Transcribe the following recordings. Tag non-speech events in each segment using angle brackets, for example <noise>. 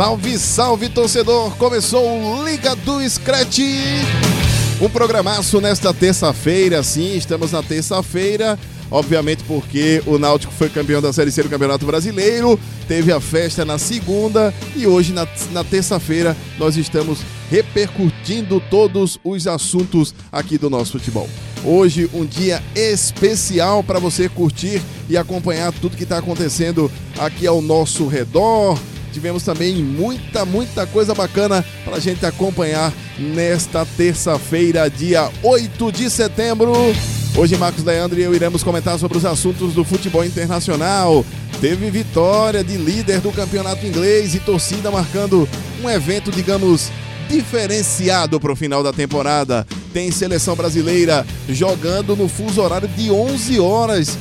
Salve, salve torcedor! Começou o Liga do Scratch. Um programaço nesta terça-feira, sim, estamos na terça-feira. Obviamente porque o Náutico foi campeão da Série C do Campeonato Brasileiro, teve a festa na segunda e hoje, na, na terça-feira, nós estamos repercutindo todos os assuntos aqui do nosso futebol. Hoje, um dia especial para você curtir e acompanhar tudo que está acontecendo aqui ao nosso redor, Tivemos também muita, muita coisa bacana para a gente acompanhar nesta terça-feira, dia 8 de setembro. Hoje, Marcos Leandro e eu iremos comentar sobre os assuntos do futebol internacional. Teve vitória de líder do campeonato inglês e torcida marcando um evento, digamos, diferenciado para o final da temporada. Tem seleção brasileira jogando no fuso horário de 11 horas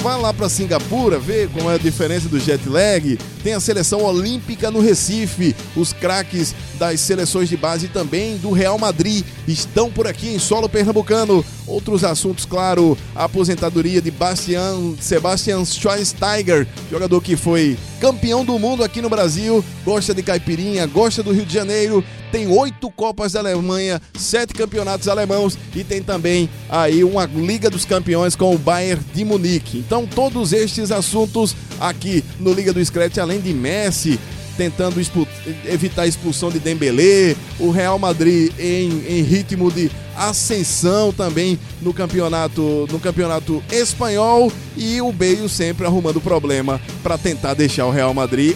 Vá lá para Singapura, ver como é a diferença do jet lag. Tem a seleção olímpica no Recife. Os craques das seleções de base também do Real Madrid estão por aqui em solo pernambucano. Outros assuntos, claro, a aposentadoria de Bastian, Sebastian Schweinsteiger, jogador que foi campeão do mundo aqui no Brasil, gosta de caipirinha, gosta do Rio de Janeiro, tem oito Copas da Alemanha, sete campeonatos alemãos e tem também aí uma Liga dos Campeões com o Bayern de Munique. Então, todos estes assuntos aqui no Liga do Scratch, além de Messi, tentando evitar a expulsão de Dembélé, o Real Madrid em, em, ritmo de ascensão também no campeonato no campeonato espanhol e o Bale sempre arrumando problema para tentar deixar o Real Madrid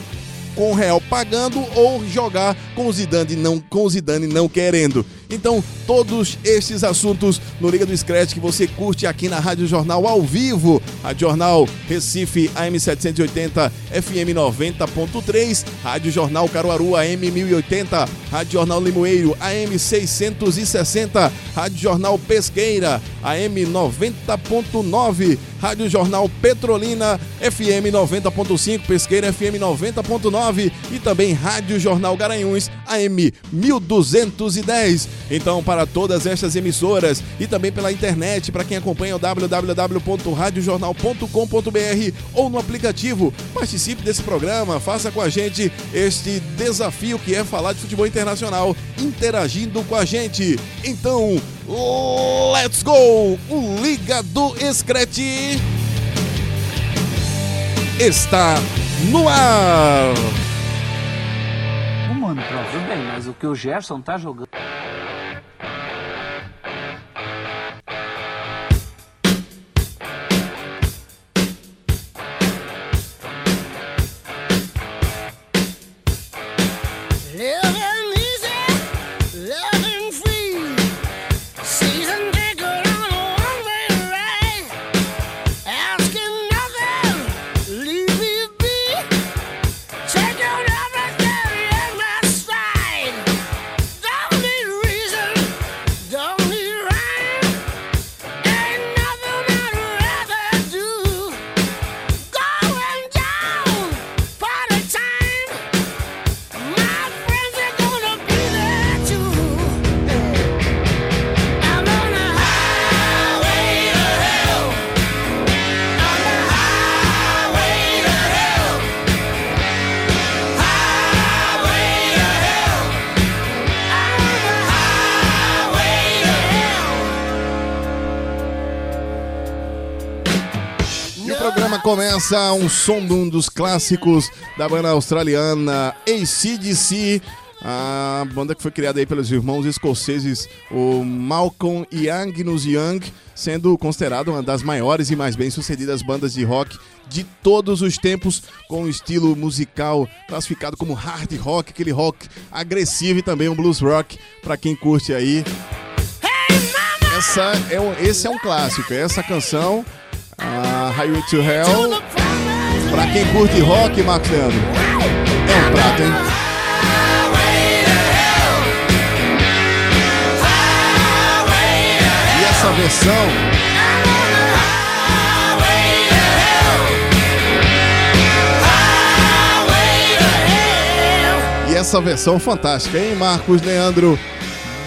com o Real pagando ou jogar com o Zidane não, com o Zidane não querendo. Então, todos estes assuntos no Liga do Scratch que você curte aqui na Rádio Jornal ao vivo. Rádio Jornal Recife AM 780 FM 90.3, Rádio Jornal Caruaru AM 1080, Rádio Jornal Limoeiro AM 660, Rádio Jornal Pesqueira AM 90.9, Rádio Jornal Petrolina FM 90.5, Pesqueira FM 90.9 e também Rádio Jornal Garanhuns AM 1210. Então, para todas estas emissoras e também pela internet, para quem acompanha o www.radiojornal.com.br ou no aplicativo, participe desse programa, faça com a gente este desafio que é falar de futebol internacional, interagindo com a gente. Então, let's go! O Liga do Scratch está no ar! Tudo bem, mas o que o Gerson tá jogando. Começa um som de um dos clássicos da banda australiana ACDC. A banda que foi criada aí pelos irmãos escoceses, o Malcolm e Angus Young, sendo considerada uma das maiores e mais bem-sucedidas bandas de rock de todos os tempos, com um estilo musical classificado como hard rock, aquele rock agressivo e também um blues rock para quem curte aí. Essa é um, esse é um clássico. Essa canção, a Highway to Hell, pra quem curte rock, Marcos Leandro, é um prato, hein? E essa versão E essa versão fantástica, hein, Marcos Leandro?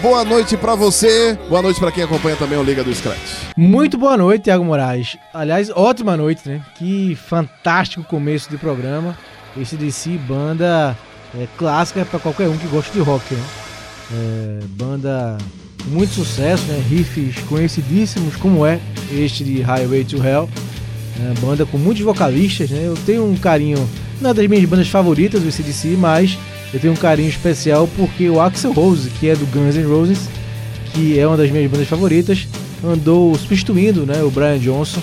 Boa noite pra você. Boa noite pra quem acompanha também o Liga do Scratch. Muito boa noite, Thiago Moraes. Aliás, ótima noite, né? Que fantástico começo de programa. Esse DC, banda é, clássica pra qualquer um que gosta de rock, né? É, banda com muito sucesso, né? Riffs conhecidíssimos, como é este de Highway to Hell. É, banda com muitos vocalistas, né? Eu tenho um carinho, não é das minhas bandas favoritas do CDC, mas eu tenho um carinho especial porque o Axel Rose, que é do Guns N' Roses, que é uma das minhas bandas favoritas, andou substituindo né, o Brian Johnson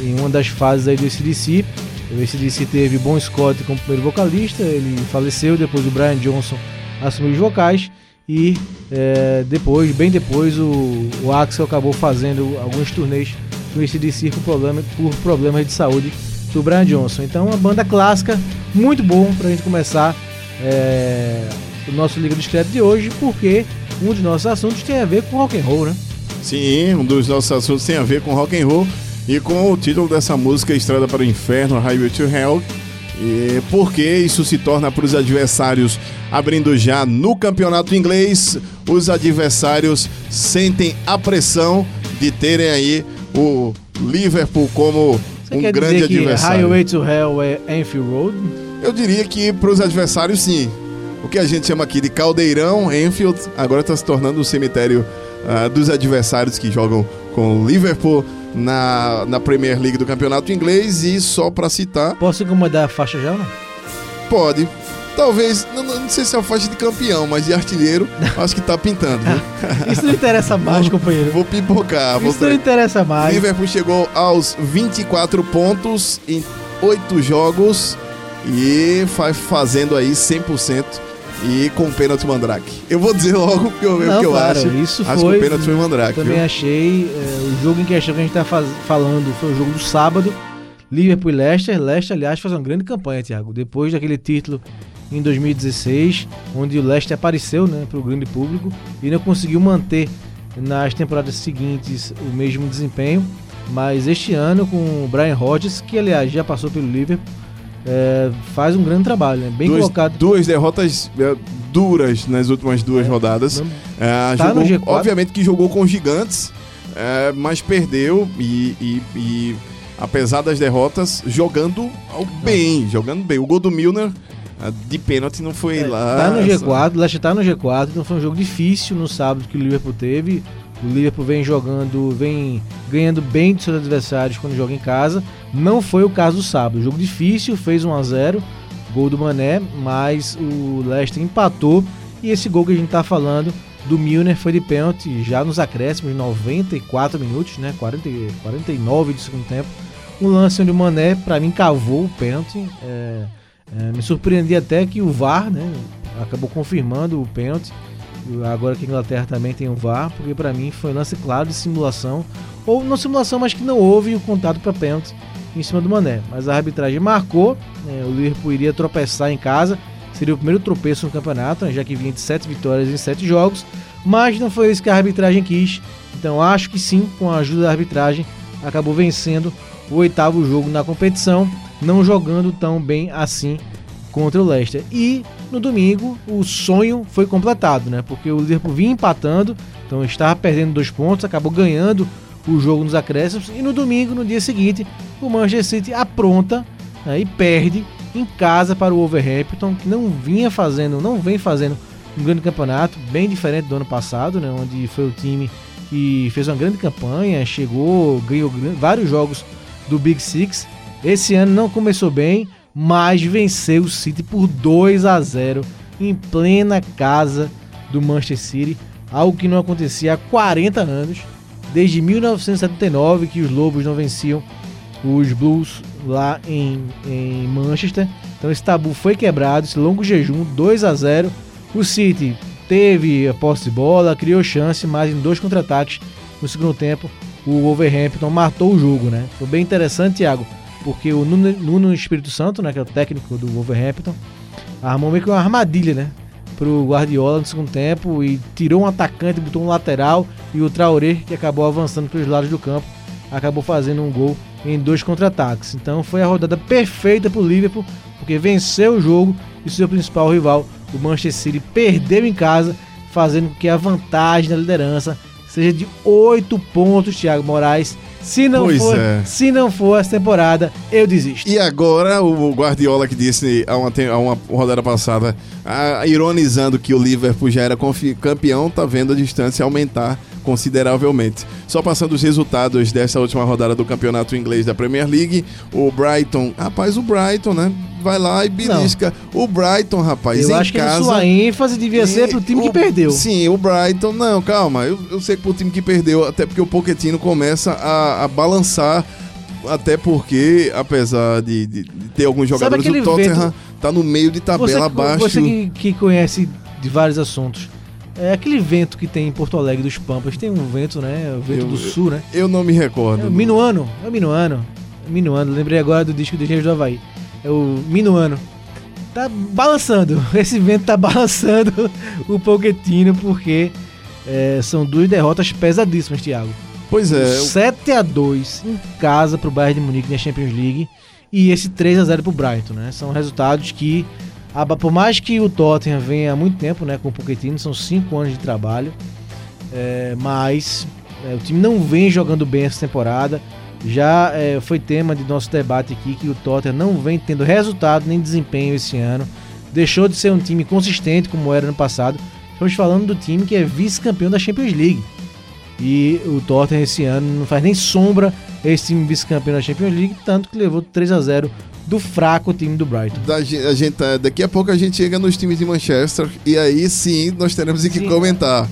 em uma das fases aí do ACDC. O ACDC teve Bon Scott como primeiro vocalista, ele faleceu, depois o Brian Johnson assumiu os vocais e é, depois, bem depois, o, o, Axel acabou fazendo alguns turnês no ACDC por, problema, por problemas de saúde do Brian Johnson. Então, uma banda clássica, muito bom para a gente começar é, o nosso Liga Discreto de hoje, porque um dos nossos assuntos tem a ver com rock and roll, né? Sim, um dos nossos assuntos tem a ver com rock and roll e com o título dessa música Estrada para o Inferno, Highway to Hell. E porque isso se torna para os adversários, abrindo já no campeonato inglês, os adversários sentem a pressão de terem aí o Liverpool como Você um grande adversário. Highway to Hell é Anfield Road? Eu diria que para os adversários, sim. O que a gente chama aqui de caldeirão, Enfield, agora está se tornando o cemitério ah, dos adversários que jogam com o Liverpool na, na Premier League do Campeonato Inglês. E só para citar, Posso incomodar a faixa já ou não? pode. Talvez, não, não sei se é a faixa de campeão, mas de artilheiro, <laughs> acho que tá pintando. Viu? <laughs> Isso não interessa mais, <laughs> companheiro. Vou pipocar. Vou Isso não interessa mais. Liverpool chegou aos 24 pontos em 8 jogos e vai fazendo aí 100% e com pênalti mandrake. Eu vou dizer logo o que eu, o Não, que eu claro, acho. isso acho foi- que o pênalti foi mandrake. Também viu? achei. é, o jogo em questão que a gente tá faz- falando foi o jogo do sábado. Liverpool e Leicester. Leicester, aliás, faz uma grande campanha, Thiago. Depois daquele título em 2016, onde o Leicester apareceu né, para o grande público e não conseguiu manter nas temporadas seguintes o mesmo desempenho. Mas este ano, com o Brian Rodgers, que aliás já passou pelo Liverpool, é, faz um grande trabalho, né? bem duas, colocado. duas derrotas é, duras nas últimas duas rodadas. Não- É, Tá jogou- no G4. obviamente que jogou com gigantes, é, mas perdeu e, e- e, apesar das derrotas, jogando ao bem, jogando bem. O gol do Milner é, de pênalti não foi É, lá. Tá no G4, o Leicester tá no G4, então foi um jogo difícil no sábado que o Liverpool teve. O Liverpool vem jogando, vem ganhando bem dos seus adversários quando joga em casa. Não foi o caso do sábado. Jogo difícil, fez 1 a 0 gol do Mané, mas o Leicester empatou. E esse gol que a gente tá falando do Milner foi de pênalti já nos acréscimos, 94 minutos, né? 40, e- 49 de segundo tempo. Um lance onde o Mané, pra mim, cavou o pênalti. É, é, me surpreendi até que o VAR, né, acabou confirmando o pênalti. Agora que a Inglaterra também tem o VAR, porque pra mim foi um lance claro de simulação. Ou não simulação, mas que não houve o contato para pênalti em cima do Mané. Mas a arbitragem marcou, né, o Liverpool iria tropeçar em casa. Seria o primeiro tropeço no campeonato, né, já que vinha de sete vitórias em sete jogos. Mas não foi isso que a arbitragem quis. Então acho que sim, com a ajuda da arbitragem, acabou vencendo o oitavo jogo na competição, não jogando tão bem assim contra o Leicester. E no domingo o sonho foi completado, né? Porque o Liverpool vinha empatando, então estava perdendo dois pontos, acabou ganhando o jogo nos acréscimos e no domingo, no dia seguinte, o Manchester City apronta né, e perde em casa para o Wolverhampton, que não vinha fazendo, não vem fazendo um grande campeonato, bem diferente do ano passado, né? Onde foi o time que fez uma grande campanha, chegou, ganhou vários jogos do Big Six. Esse ano não começou bem, mas venceu o City por 2 a 0 em plena casa do Manchester City, algo que não acontecia há 40 anos, desde 1979 que os Lobos não venciam os Blues lá em, em Manchester. Então esse tabu foi quebrado, esse longo jejum, 2 a 0 O City teve a posse de bola, criou chance, mas em dois contra-ataques no segundo tempo, o Wolverhampton matou o jogo, né? Foi bem interessante, Thiago, porque o Nuno, Nuno Espírito Santo, né, que é o técnico do Wolverhampton, armou meio que uma armadilha, né? Pro Guardiola no segundo tempo e tirou um atacante, botou um lateral e o Traoré, que acabou avançando pelos lados do campo, acabou fazendo um gol em dois contra-ataques. Então foi a rodada perfeita pro Liverpool, porque venceu o jogo e seu principal rival, o Manchester City, perdeu em casa, fazendo com que a vantagem da liderança seja de 8 pontos, Thiago Moraes. Se não, Pois for, é. se não for essa temporada, eu desisto. E agora o Guardiola que disse há uma, uma rodada passada, ah, ironizando que o Liverpool já era campeão, tá vendo a distância aumentar consideravelmente. Só passando os resultados dessa última rodada do campeonato inglês da Premier League, o Brighton, rapaz, o Brighton, né? Vai lá e belisca. O Brighton, rapaz, eu em acho que a casa. sua ênfase devia ser pro time o- que perdeu. Sim, o Brighton. Não, calma. Eu, eu sei que pro time que perdeu, até porque o Pochettino começa a, a balançar. Até porque, apesar de, de- de ter alguns jogadores, o Tottenham vento- tá no meio de tabela você, abaixo. você que, que conhece de vários assuntos. É aquele vento que tem em Porto Alegre dos Pampas. Tem um vento, né? O vento Eu- do sul, né? Eu não me recordo. É o Minuano. É o Minuano. Minuano. Lembrei agora do disco do Engenheiros do Havaí. É o Minuano. Tá balançando. <laughs> Esse vento tá balançando o Pochettino porque é, são duas derrotas pesadíssimas, Thiago. Pois é. o- 7 a 2 em casa pro Bayern de Munique na Champions League e esse 3 a 0 pro Brighton, né? São resultados que ah, por mais que o Tottenham venha há muito tempo, né, com o Pochettino, são 5 anos de trabalho, é, mas é, o time não vem jogando bem essa temporada. Já é, foi tema de nosso debate aqui que o Tottenham não vem tendo resultado nem desempenho esse ano. Deixou de ser um time consistente como era no passado. Estamos falando do time que é vice-campeão da Champions League. E o Tottenham esse ano não faz nem sombra esse time vice-campeão da Champions League, tanto que levou 3 a 0 do fraco time do Brighton. da a gente, tá- daqui a pouco a gente chega nos times de Manchester e aí sim nós teremos que Sim. comentar.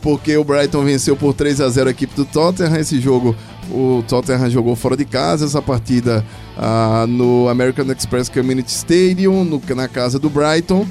Porque o Brighton venceu por 3 a 0 a equipe do Tottenham. Esse jogo, o Tottenham jogou fora de casa. Essa partida ah, no American Express Community Stadium, no- na casa do Brighton.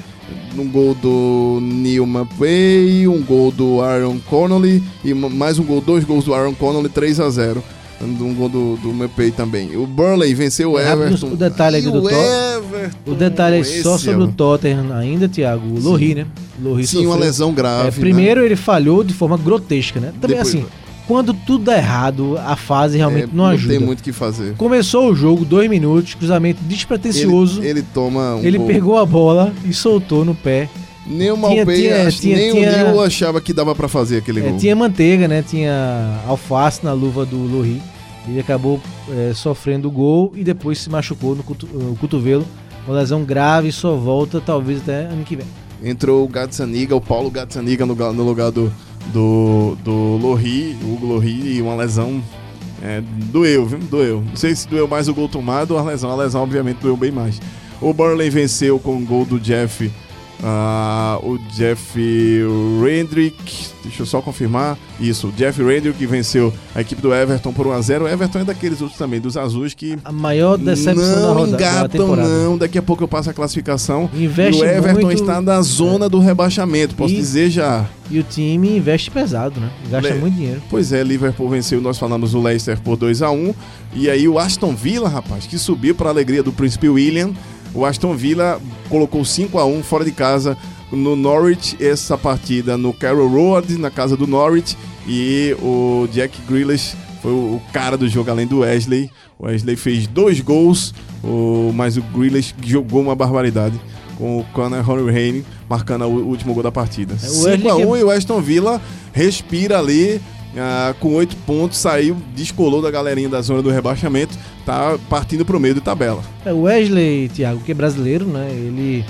Um gol do Neil Maupay, um gol do Aaron Connolly e ma- mais um gol, dois gols do Aaron Connolly, 3 a 0 Um gol do, do Maupay também. O Burnley venceu o É, Everton. o detalhe E do o Tot- Everton, O detalhe é só sobre o Tottenham ainda, Thiago. O Lohri, né? Lohri Sim, uma sofreu- lesão grave. É, né? primeiro ele falhou de forma grotesca, né? Também Depois- assim, quando tudo dá errado, a fase realmente É, não ajuda. tem muito o que fazer. Começou o jogo, dois minutos, cruzamento despretensioso. Ele, Ele, ele toma um gol. pegou a bola e soltou no pé. Nem o Tinha- Malpei, tinha- acho- tinha- nem tinha- o Nil achava que dava pra fazer aquele É, gol. tinha manteiga, né? Tinha alface na luva do Lohri. Ele acabou é, sofrendo o gol e depois se machucou no cotovelo. Uma lesão grave e só volta talvez até ano que vem. Entrou o Gazzaniga, o Paulo Gazzaniga no, no lugar do, do, do Lohri, o Lohri, e uma lesão é, doeu, viu? Doeu. Não sei se doeu mais o gol tomado ou a lesão. A lesão, obviamente, doeu bem mais. O Burnley venceu com o gol do Jeff. Ah, o Jeff Rendrick, deixa eu só confirmar. Isso, o Jeff Rendrick que venceu a equipe do Everton por 1x0. O Everton é daqueles outros também, dos azuis, que A maior decepção da não da engatam, temporada. não. Daqui a pouco eu passo a classificação. Investe e o Everton muito está na zona do rebaixamento, posso E- dizer já. e o time investe pesado, né? Gasta Le- muito dinheiro. Pois é, Liverpool venceu, nós falamos o Leicester por 2 a 1 E aí o Aston Villa, rapaz, que subiu para a alegria do príncipe William. O Aston Villa colocou 5 a 1 fora de casa no Norwich, essa partida no Carroll Road, na casa do Norwich. E o Jack Grealish foi o cara do jogo, além do Wesley. O Wesley fez dois gols, o, mas o Grealish jogou uma barbaridade. Com o Conor Honorane marcando o último gol da partida. É, o Wesley 5 a que- 1 e o Aston Villa respira ali ah, com oito pontos, saiu, descolou da galerinha da zona do rebaixamento, tá partindo pro meio de tabela. É, o Wesley, Thiago, que é brasileiro, né? Ele,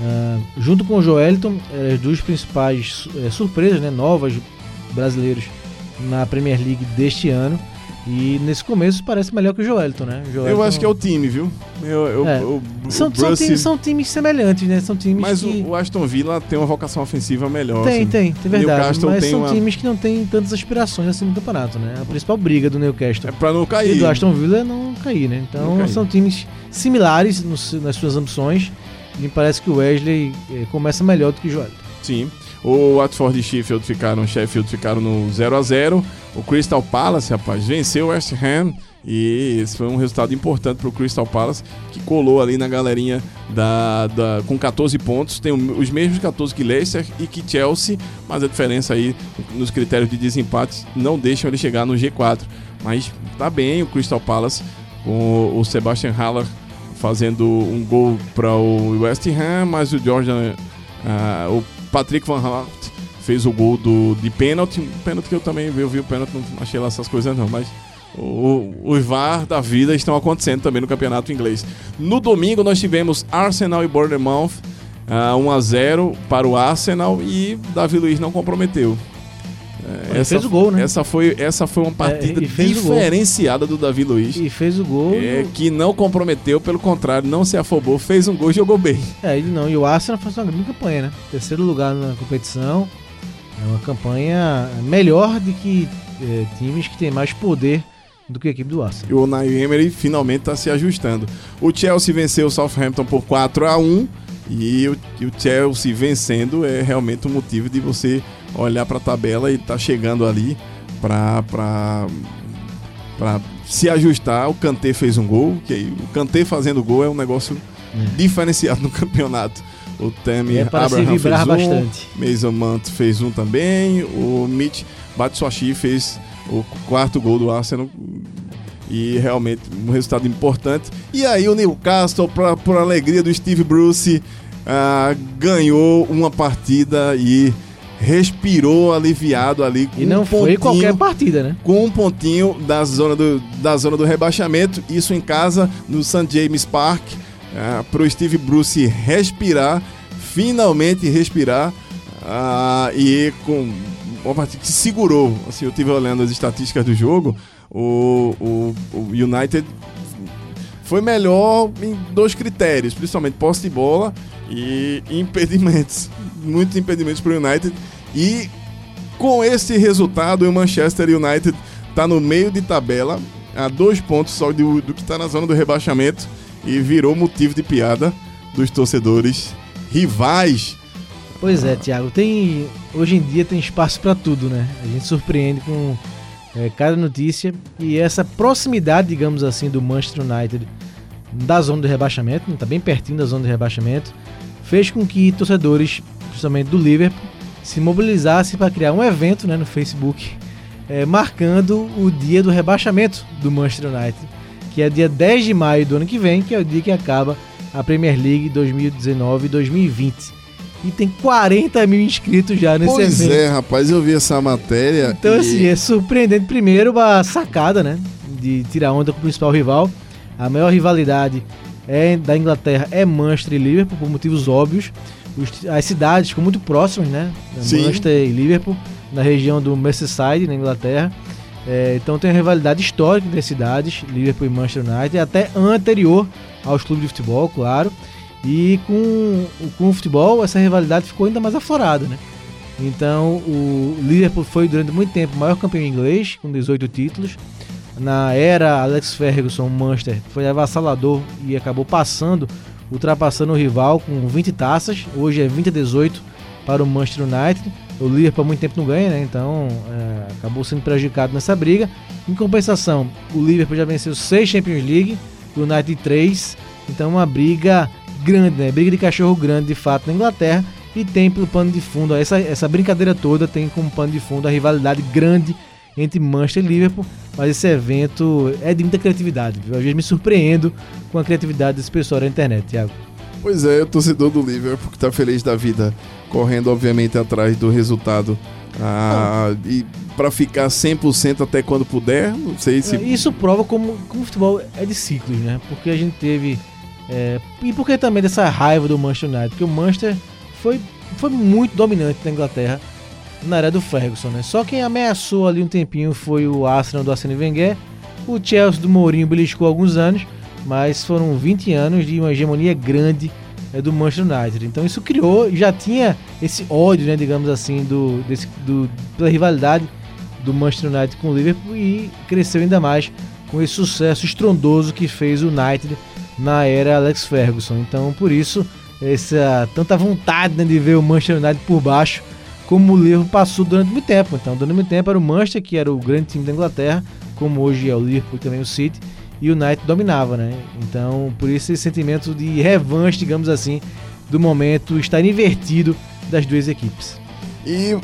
ah, junto com o Joelton, é as duas principais eh, surpresas, né? Novas brasileiros na Premier League deste ano. E nesse começo parece melhor que o Joelton, né? O Eu acho que é o time, viu? Eu, eu, É. São, são, Bruce- times, são times semelhantes, né? São times mas que... o, o Aston Villa tem uma vocação ofensiva melhor. Tem, assim. tem, tem verdade. Mas tem são uma- times que não têm tantas aspirações assim no campeonato, né? A principal briga do Newcastle É pra não e cair. do Aston Villa é não cair, né? Então cair. são times similares no nas suas ambições. Me parece que o Wesley eh, começa melhor do que o Joelton. Sim. O Watford e Sheffield ficaram, Sheffield ficaram no 0 a 0 O Crystal Palace, rapaz, venceu o West Ham. E esse foi um resultado importante para o Crystal Palace, que colou ali na galerinha da, da, com 14 pontos. Tem os mesmos 14 que Leicester e que Chelsea, mas a diferença aí nos critérios de desempate não deixam ele chegar no G4. Mas tá bem o Crystal Palace, com o Sebastian Haller fazendo um gol para o West Ham, mas o Jordan, uh, o Patrick Van Hart fez o gol do, de pênalti. Pênalti que eu também vi, eu vi o pênalti, não achei lá essas coisas não, mas o, os VAR da vida estão acontecendo também no campeonato inglês. No domingo nós tivemos Arsenal e Bournemouth, uh, 1 a 0 para o Arsenal e Davi Luiz não comprometeu. Ele essa, fez o gol, né? Essa foi, essa foi uma é, partida é, diferenciada do Davi Luiz. E fez o gol. É, que não comprometeu, pelo contrário, não se afobou, fez um gol e jogou bem. É, ele não. E o Arsenal fez uma grande campanha, né? Terceiro lugar na competição. É uma campanha melhor do que é, times que têm mais poder do que a equipe do Arsenal. E o Unai Emery finalmente está se ajustando. O Chelsea venceu o Southampton por 4 a 1 e o, e o Chelsea vencendo é realmente um motivo de você olhar para a tabela e tá chegando ali para se ajustar. O Kanté fez um gol, que o Kanté fazendo gol é um negócio é. diferenciado no <laughs> campeonato. O Temi é Abraham fez um, bastante. Mason Mount fez um também, o Mitch Batshuayi fez o quarto gol do Arsenal e realmente um resultado importante. E aí o Newcastle, para por alegria do Steve Bruce, uh, ganhou uma partida e respirou aliviado ali. e não um foi qualquer partida, né? Com um pontinho da zona do, da zona do rebaixamento, isso em casa, no St. James Park, é, para o Steve Bruce respirar, finalmente respirar, uh, e com uma partida que segurou. Assim, eu tive olhando as estatísticas do jogo, o, o, o United foi melhor em dois critérios, principalmente posse de bola e impedimentos. <laughs> Muitos impedimentos para o United. E com esse resultado, o Manchester United está no meio de tabela, a dois pontos só do, do que está na zona do rebaixamento e virou motivo de piada dos torcedores rivais. Pois é, Thiago, tem hoje em dia tem espaço para tudo, né? A gente surpreende com é, cada notícia e essa proximidade, digamos assim, do Manchester United da zona do rebaixamento, está bem pertinho da zona do rebaixamento, fez com que torcedores, principalmente do Liverpool, se mobilizassem para criar um evento né, no Facebook, é, marcando o dia do rebaixamento do Manchester United, que é dia 10 de maio do ano que vem, que é o dia que acaba a Premier League 2019-2020. E tem 40 mil inscritos já nesse pois evento. Pois é, rapaz, eu vi essa matéria. Então, e... assim, é surpreendente. Primeiro, a sacada, né? De tirar onda com o principal rival. A maior rivalidade é da Inglaterra é Manchester e Liverpool, por motivos óbvios. Os, as cidades ficam muito próximas, né? Sim. Manchester e Liverpool, na região do Merseyside, na Inglaterra. É, então tem uma rivalidade histórica entre as cidades, Liverpool e Manchester United, até anterior aos clubes de futebol, claro. E com, com o futebol, essa rivalidade ficou ainda mais aflorada, né? Então o Liverpool foi durante muito tempo o maior campeão inglês, com 18 títulos na era Alex Ferguson, Manchester foi avassalador e acabou passando, ultrapassando o rival com 20 taças. Hoje é 20 a 18 para o Manchester United. O Liverpool há muito tempo não ganha, né? Então é, acabou sendo prejudicado nessa briga. Em compensação, o Liverpool já venceu 6 Champions League, o United 3. Então uma briga grande, né? Briga de cachorro grande de fato na Inglaterra. E tem pelo pano de fundo, essa, essa brincadeira toda tem como pano de fundo a rivalidade grande entre Manchester e Liverpool, mas esse evento é de muita criatividade. Viu? Às vezes me surpreendo com a criatividade desse pessoal na internet, Thiago. Pois é, o torcedor do Liverpool que está feliz da vida, correndo obviamente atrás do resultado. Ah, e para ficar 100% até quando puder, não sei se. Isso prova como, como o futebol é de ciclos, né? Porque a gente teve. É, e porque também dessa raiva do Manchester United, porque o Manchester foi, foi muito dominante na Inglaterra na era do Ferguson, né? Só quem ameaçou ali um tempinho foi o Arsenal do Arsene Wenger, o Chelsea do Mourinho beliscou alguns anos, mas foram 20 anos de uma hegemonia grande é, do Manchester United. Então isso criou, já tinha esse ódio, né, digamos assim, do, desse, do, pela rivalidade do Manchester United com o Liverpool e cresceu ainda mais com esse sucesso estrondoso que fez o United na era Alex Ferguson. Então por isso essa tanta vontade né, de ver o Manchester United por baixo, como o Liverpool passou durante muito tempo. Então, durante muito tempo era o Manchester, que era o grande time da Inglaterra, como hoje é o Liverpool e também o City, e o United dominava, né? Então, por isso esse sentimento de revanche, digamos assim, do momento estar invertido das duas equipes. E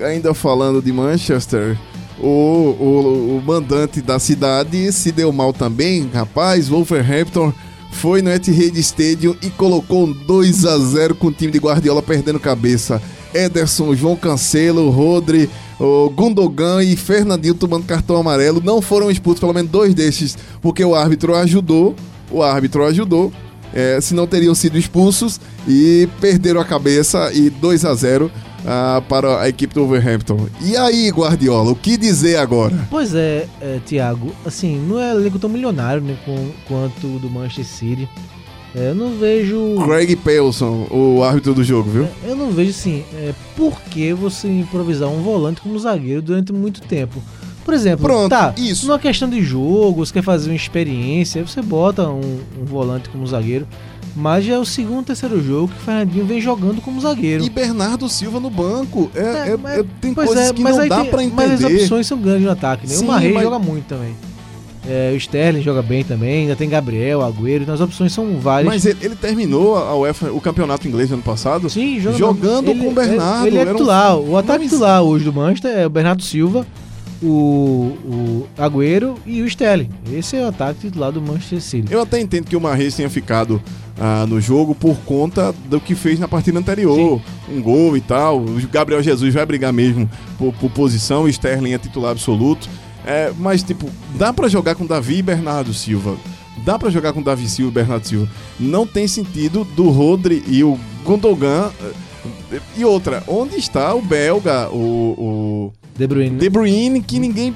ainda falando de Manchester, o, o, o mandante da cidade se deu mal também, rapaz. Wolverhampton foi no Etihad Stadium e colocou um 2 a 0 com o time de Guardiola perdendo cabeça. Ederson, João Cancelo, Rodri, o Gundogan e Fernandinho tomando cartão amarelo. Não foram expulsos, pelo menos dois destes, porque o árbitro ajudou. O árbitro ajudou. É, se não teriam sido expulsos e perderam a cabeça e 2 a 0 ah, para a equipe do Wolverhampton. E aí, Guardiola, o que dizer agora? Pois é, é Thiago, assim, não é elenco tão milionário né, com, quanto o do Manchester City. É, eu não vejo. Craig Pelson, o árbitro do jogo, viu? É, eu não vejo assim, é, por que você improvisar um volante como zagueiro durante muito tempo? Por exemplo, Pronto, tá, isso. numa questão de jogo, você quer fazer uma experiência, você bota um, um volante como zagueiro. Mas já é o segundo, terceiro jogo que o Fernandinho vem jogando como zagueiro. E Bernardo Silva no banco. É, É, é- mas- é- tem coisas é, que não dá tem- pra Mas as entender. opções são grandes no ataque, né? Sim, o Marrei mas- joga muito também. É, o Sterling joga bem também, ainda tem Gabriel, Agüero, então as opções são várias. Mas ele, ele terminou a UEFA, o campeonato inglês ano passado. Sim, joga- jogando ele- com o Bernardo, Ele, ele é era um- titular. O ataque titular hoje do Manchester é o Bernardo Silva, o, o Agüero e o Sterling. Esse é o ataque titular do Manchester City. Eu até entendo que o Marreis tenha ficado ah, no jogo por conta do que fez na partida anterior. Um gol e tal. O Gabriel Jesus vai brigar mesmo por, por posição. O Sterling é titular absoluto. É, mas, tipo, dá pra jogar com Davi e Bernardo Silva. Dá pra jogar com Davi Silva e Bernardo Silva. Não tem sentido do Rodri e o Gundogan. eh, E outra, onde está o belga, o- o De Bruyne. De Bruyne, que ninguém.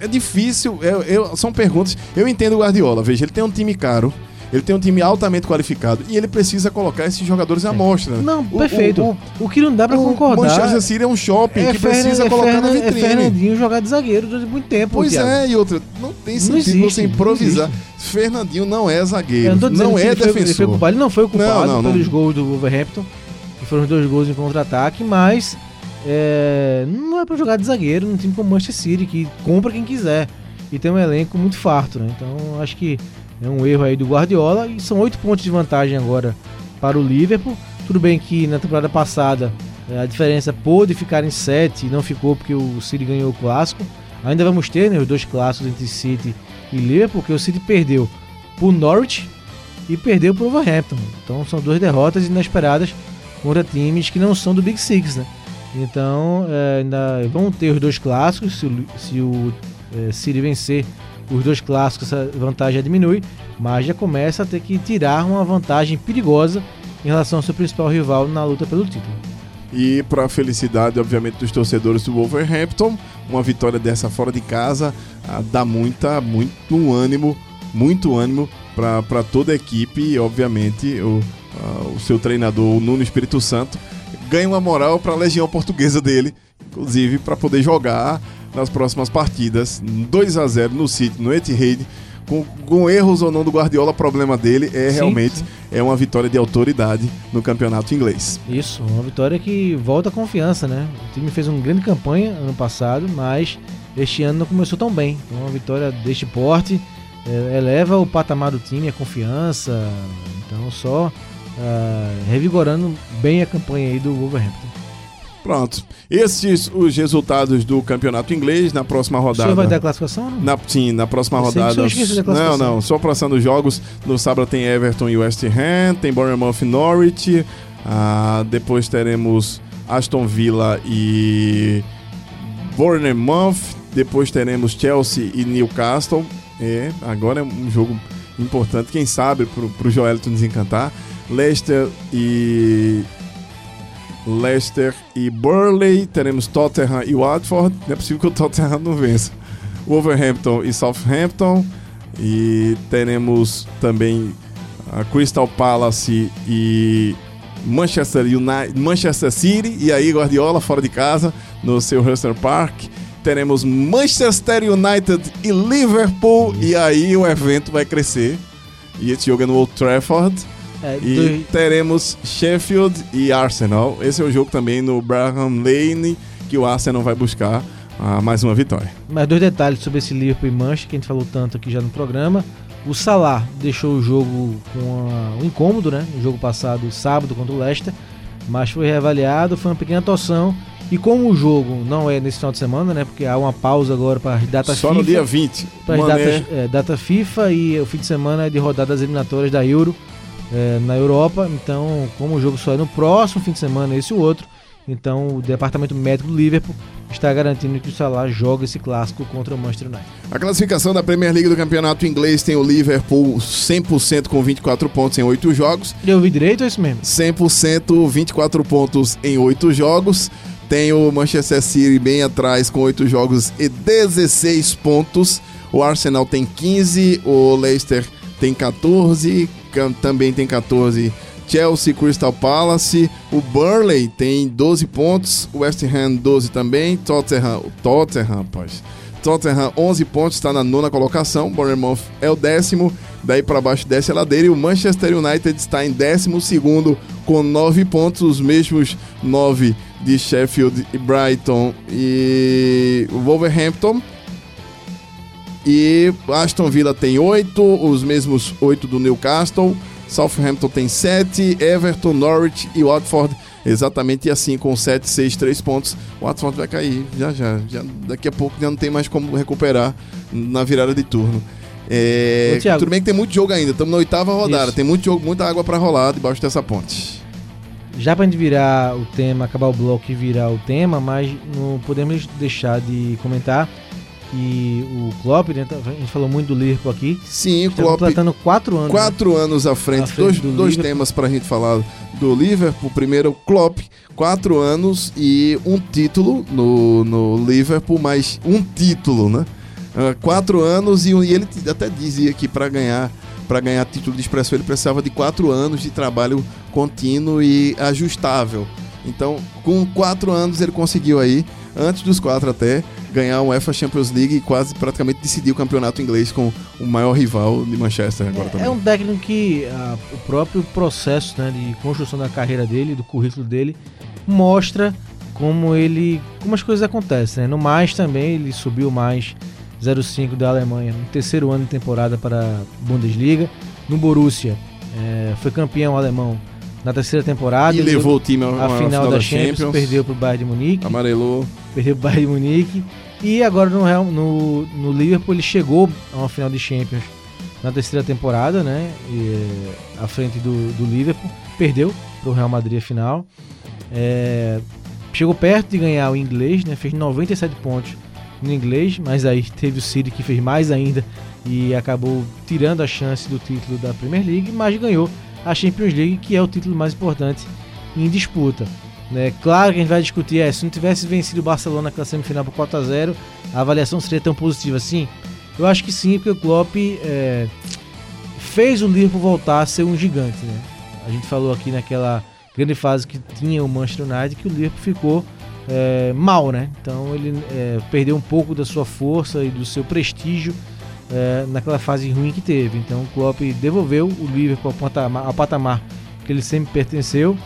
É, é difícil. Eu, eu- são perguntas. Eu entendo o Guardiola. Veja, ele tem um time caro. Ele tem um time altamente qualificado. E ele precisa colocar esses jogadores à mostra. Não, O- perfeito. O, O, que não dá pra o, o concordar. Manchester City é um shopping que Fernan- precisa é colocar na Fernan- é vitrine. Fernandinho jogar de zagueiro durante muito tempo. Pois Thiago. é, e outra, não tem Não sentido existe, você não improvisar. Fernandinho não é zagueiro, não não é ele foi, ele foi defensor. culpado. Ele não foi culpado Não, não, pelos não. gols do Wolverhampton, que foram os dois gols em contra-ataque, mas é, é pra jogar de zagueiro num time como o Manchester City, que compra quem quiser. E tem um elenco muito farto, né? Então acho que é um erro aí do Guardiola. E são oito pontos de vantagem agora para o Liverpool. Tudo bem que na temporada passada é, a diferença pôde ficar em sete e não ficou porque o City ganhou o clássico. Ainda vamos ter né, os dois clássicos entre City e Liverpool, porque o City perdeu por Norwich e perdeu por Wolverhampton. Então são duas derrotas inesperadas contra times que não são do Big Six, né? Então é, ainda vão ter os dois clássicos. Se o, se o é, vencer os dois clássicos, essa vantagem diminui, mas já começa a ter que tirar uma vantagem perigosa em relação ao seu principal rival na luta pelo título. E para a felicidade, obviamente, dos torcedores do Wolverhampton, uma vitória dessa fora de casa ah, dá muita, muito ânimo, muito ânimo para toda a equipe e, obviamente, o, ah, o seu treinador, o Nuno Espírito Santo, ganha uma moral para a legião portuguesa dele, inclusive para poder jogar nas próximas partidas. 2 a 0 no City, no Etihad, com, com erros ou não do Guardiola, o problema dele é Sim, realmente sim. é uma vitória de autoridade no campeonato inglês. Isso, uma vitória que volta a confiança, né? O time fez uma grande campanha ano passado, mas este ano não começou tão bem. Então, uma vitória deste porte eh, eleva o patamar do time, a confiança. Então, só ah, revigorando bem a campanha aí do Wolverhampton. Pronto. Esses os resultados do campeonato inglês na próxima O rodada. senhor vai dar a classificação? não? Na, sim, na próxima Eu o rodada. Não, não, só passando os jogos. No sábado tem Everton e West Ham, tem Bournemouth e Norwich. Ah, depois teremos Aston Villa e Bournemouth. Depois teremos Chelsea e Newcastle. É, agora é um jogo importante, quem sabe, pro, pro Joelito desencantar. Leicester e Leicester e Burley. Teremos Tottenham e Watford. Não é possível que o Tottenham não vença. Wolverhampton e Southampton. E teremos também a Crystal Palace e Manchester, United, Manchester City. E aí, Guardiola fora de casa, no seu Hudson Park. Teremos Manchester United e Liverpool. E aí o evento vai crescer. E esse jogo é no Old Trafford. É, E dois- teremos Sheffield e Arsenal. Esse é o jogo também no Braham Lane, que o Arsenal vai buscar ah, mais uma vitória. Mais dois detalhes sobre esse Liverpool e Manchester, que a gente falou tanto aqui já no programa. O Salah deixou o jogo com a- um incômodo, né? No jogo passado, sábado, contra o Leicester. Mas foi reavaliado, foi uma pequena torção. E como o jogo não é nesse final de semana, né? Porque há uma pausa agora para as datas Só FIFA. no dia 20. para as datas, é, data FIFA e o fim de semana é de rodadas eliminatórias da Euro é, na Europa. Então, como o jogo só é no próximo fim de semana, esse e o outro, então o departamento médico do Liverpool está garantindo que o Salah joga esse clássico contra o Manchester United. A classificação da Premier League do campeonato inglês tem o Liverpool 100% com 24 pontos em 8 jogos. Eu ouvi direito ou é isso mesmo? 100%, 24 pontos em 8 jogos. Tem o Manchester City bem atrás com 8 jogos e 16 pontos. O Arsenal tem 15, o Leicester tem 14, cam- também tem 14. Chelsea, Crystal Palace, o Burnley tem 12 pontos, West Ham 12 também, Tottenham, Tottenham, pois. Tottenham 11 pontos, está na nona colocação, Bournemouth é o décimo, daí para baixo desce a ladeira e o Manchester United está em décimo segundo com 9 pontos, os mesmos 9 de Sheffield e Brighton e Wolverhampton. E Aston Villa tem 8, os mesmos 8 do Newcastle. Southampton tem 7, Everton, Norwich e Watford exatamente assim com 7, 6, 3 pontos. O Watford vai cair já, já já. Daqui a pouco já não tem mais como recuperar na virada de turno. É, Ô, tudo bem que tem muito jogo ainda, estamos na oitava rodada, Isso. tem muito jogo, muita água para rolar debaixo dessa ponte. Já pra gente virar o tema, acabar o bloco e virar o tema, mas não podemos deixar de comentar que o Klopp, né, a gente falou muito do Liverpool aqui, Sim, o Klopp completando quatro anos. né? quatro anos à frente. À frente dois do dois temas pra gente falar do Liverpool. Primeiro, o Klopp, quatro anos e um título no, no Liverpool, mas um título, né? Ah, quatro anos e, um- e ele até dizia que para ganhar para ganhar título de expressão ele precisava de quatro anos de trabalho contínuo e ajustável. Então, com quatro anos ele conseguiu aí, antes dos quatro até, ganhar o UEFA Champions League e quase praticamente decidir o campeonato inglês com o maior rival de Manchester agora também. É um técnico que ah, o próprio processo né, de construção da carreira dele, do currículo dele, mostra ele como as coisas acontecem. Né? No mais também ele subiu mais 0,5 da Alemanha no terceiro ano de temporada para a Bundesliga. No Borussia eh, foi campeão alemão na terceira temporada. E levou o time a, a final, da Champions, perdeu para o Bayern de Munique Amarelou. Perdeu pro Bayern Munique. E agora no, Real, no, no Liverpool ele chegou a uma final de Champions na terceira temporada, né? E, eh, à frente do, do Liverpool. Perdeu pro Real Madrid a final. É, chegou perto de ganhar o inglês, né? Fez 97 pontos no inglês, mas aí teve o City que fez mais ainda e acabou tirando a chance do título da Premier League, mas ganhou a Champions League, que é o título mais importante em disputa. Né? Claro que a gente vai discutir, é, se não tivesse vencido o Barcelona naquela semifinal por 4 a 0 a avaliação seria tão positiva assim? Eu acho que sim, porque o Klopp é, fez o Liverpool voltar a ser um gigante. Né? A gente falou aqui naquela grande fase que tinha o Manchester United que o Liverpool ficou é, mal, né? Então ele é, perdeu um pouco da sua força e do seu prestígio é, naquela fase ruim que teve. Então o Klopp devolveu o Liverpool ao patamar, ao patamar que ele sempre pertenceu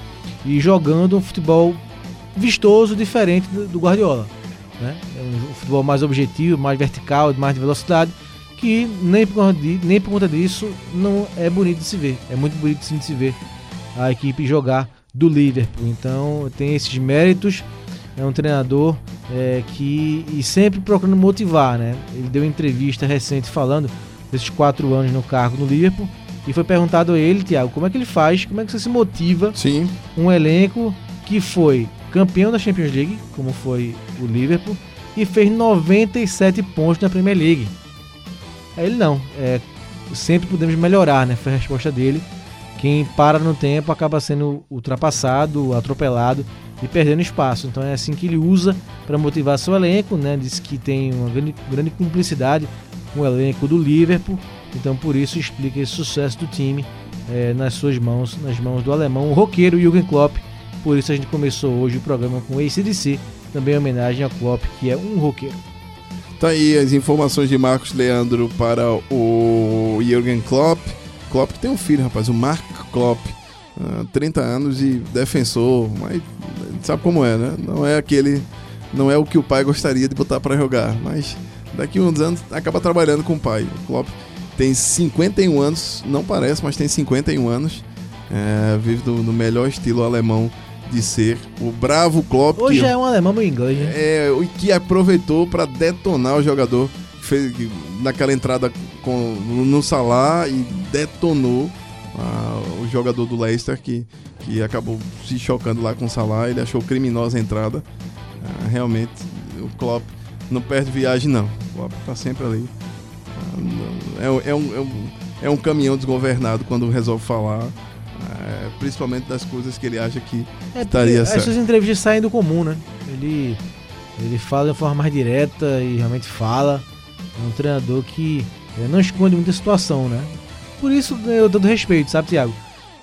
e jogando um futebol vistoso, diferente do, Guardiola. Né? É um futebol mais objetivo, mais vertical, mais de velocidade, que nem por, conta de- nem por conta disso não é bonito de se ver. É muito bonito sim, de se ver a equipe jogar do Liverpool. Então tem esses méritos. É um treinador é, que e sempre procurando motivar, né? Ele deu entrevista recente falando desses quatro anos no cargo no Liverpool e foi perguntado a ele, Thiago, como é que ele faz, como é que você se motiva Sim. um elenco que foi campeão da Champions League, como foi o Liverpool, e fez 97 pontos na Premier League. Aí ele não, é, sempre podemos melhorar, né? Foi a resposta dele. Quem para no tempo acaba sendo ultrapassado, atropelado e perdendo espaço. Então é assim que ele usa para motivar seu elenco, né? Diz que tem uma grande, grande cumplicidade com o elenco do Liverpool. Então por isso explica esse sucesso do time é, nas suas mãos, nas mãos do alemão, o roqueiro Jürgen Klopp. Por isso a gente começou hoje o programa com ACDC, também em homenagem a Klopp, que é um roqueiro. Tá aí as informações de Marcos Leandro para o Jürgen Klopp. Klopp tem um filho, rapaz, o Mark Klopp, ah, 30 anos e defensor, mas sabe como é, né? Não é aquele, não é o que o pai gostaria de botar para jogar, mas daqui a uns anos acaba trabalhando com o pai. O Klopp tem 51 anos, não parece, mas tem 51 anos, é, vive do- no melhor estilo alemão de ser, o bravo Klopp. Hoje que- é um alemão inglês, né? é, o que aproveitou para detonar o jogador que fez que- naquela entrada com, no Salah e detonou ah, o jogador do Leicester que, que acabou se chocando lá com o Salah. Ele achou criminosa a entrada. Ah, realmente, o Klopp não perde viagem, não. O Klopp tá sempre ali. É, um- é um, é, um, é um caminhão desgovernado quando resolve falar. ah, principalmente das coisas que ele acha que É, estaria certo. as suas entrevistas saem do comum, né? Ele, ele fala de forma mais direta e realmente fala. É um treinador que é, não esconde muita situação, né? Por isso eu dou respeito, sabe, Thiago?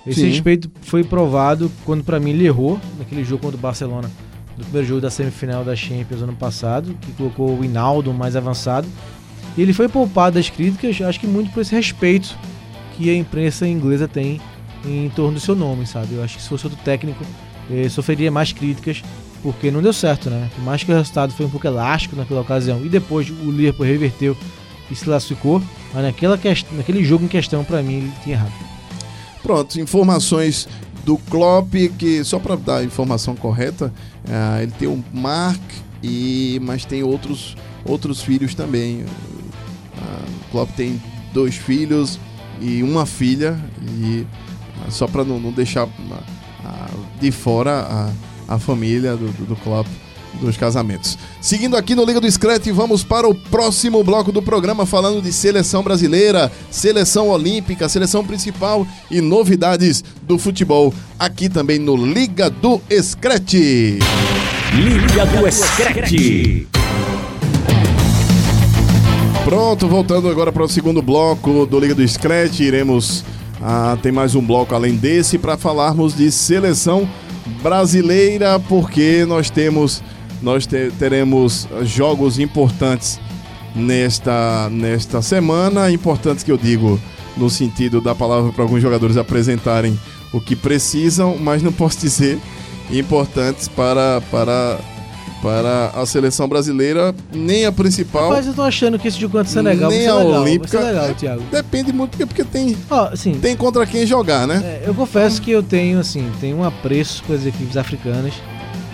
Esse Sim. respeito foi provado quando, pra mim, ele errou naquele jogo contra o Barcelona, no primeiro jogo da semifinal da Champions ano passado, que colocou o Hinaldo mais avançado. E ele foi poupado das críticas, acho que muito por esse respeito que a imprensa inglesa tem em torno do seu nome, sabe? Eu acho que se fosse outro técnico, eh, sofreria mais críticas, porque não deu certo, né? Por mais que o resultado foi um pouco elástico naquela ocasião, e depois o Liverpool reverteu e se classificou, mas naquela naquele jogo em questão, pra mim, ele tinha errado. Pronto, informações do Klopp, que só para dar a informação correta, ah, ele tem o Mark, e, mas tem outros, outros filhos também. O Klopp tem dois filhos e uma filha, e ah, só para não, não deixar ah, ah, de fora a, a família do, do, do Klopp dos casamentos. Seguindo aqui no Liga do Screte, vamos para o próximo bloco do programa falando de seleção brasileira, seleção olímpica, seleção principal e novidades do futebol aqui também no Liga do Screte. Liga do Screte. Pronto, voltando agora para o segundo bloco do Liga do Scratch, iremos. Ah, tem mais um bloco além desse para falarmos de seleção brasileira, porque nós temos. Nós te- teremos jogos importantes nesta, nesta semana. Importantes que eu digo no sentido da palavra para alguns jogadores apresentarem o que precisam, mas não posso dizer importantes para, para, para a seleção brasileira, nem a principal. Mas eu tô achando que esse contra o Senegal vai Nem a legal. Olímpica. Legal, É, Thiago. Depende muito, porque, porque tem, assim, tem contra quem jogar, né? É, eu confesso que eu tenho assim, tenho um apreço pelas equipes africanas.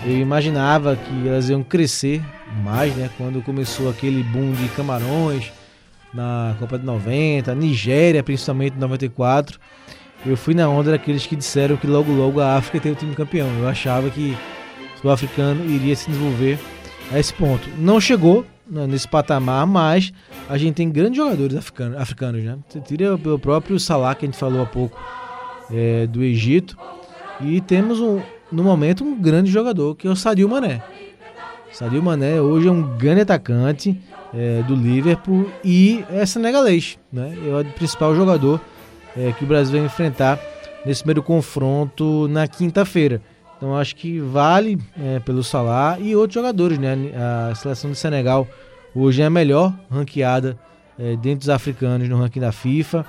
Eu imaginava que elas iam crescer mais, né? Quando começou aquele boom de Camarões na Copa de 90, Nigéria principalmente em 94. Eu fui na onda daqueles que disseram que logo logo a África tem o time campeão. Eu achava que sul-africano iria se desenvolver a esse ponto. Não chegou né, nesse patamar, mas a gente tem grandes jogadores africanos, africanos né? Você tira o próprio Salah que a gente falou há pouco é, do Egito. E temos um, no momento um grande jogador que é o Sadio Mané. Sadio Mané hoje é um grande atacante é, do Liverpool e é senegalês, né? É o principal jogador é, que o Brasil vai enfrentar nesse primeiro confronto na quinta-feira. Então acho que vale é, pelo Salah e outros jogadores, né? A seleção do Senegal hoje é a melhor ranqueada é, dentre os africanos no ranking da FIFA.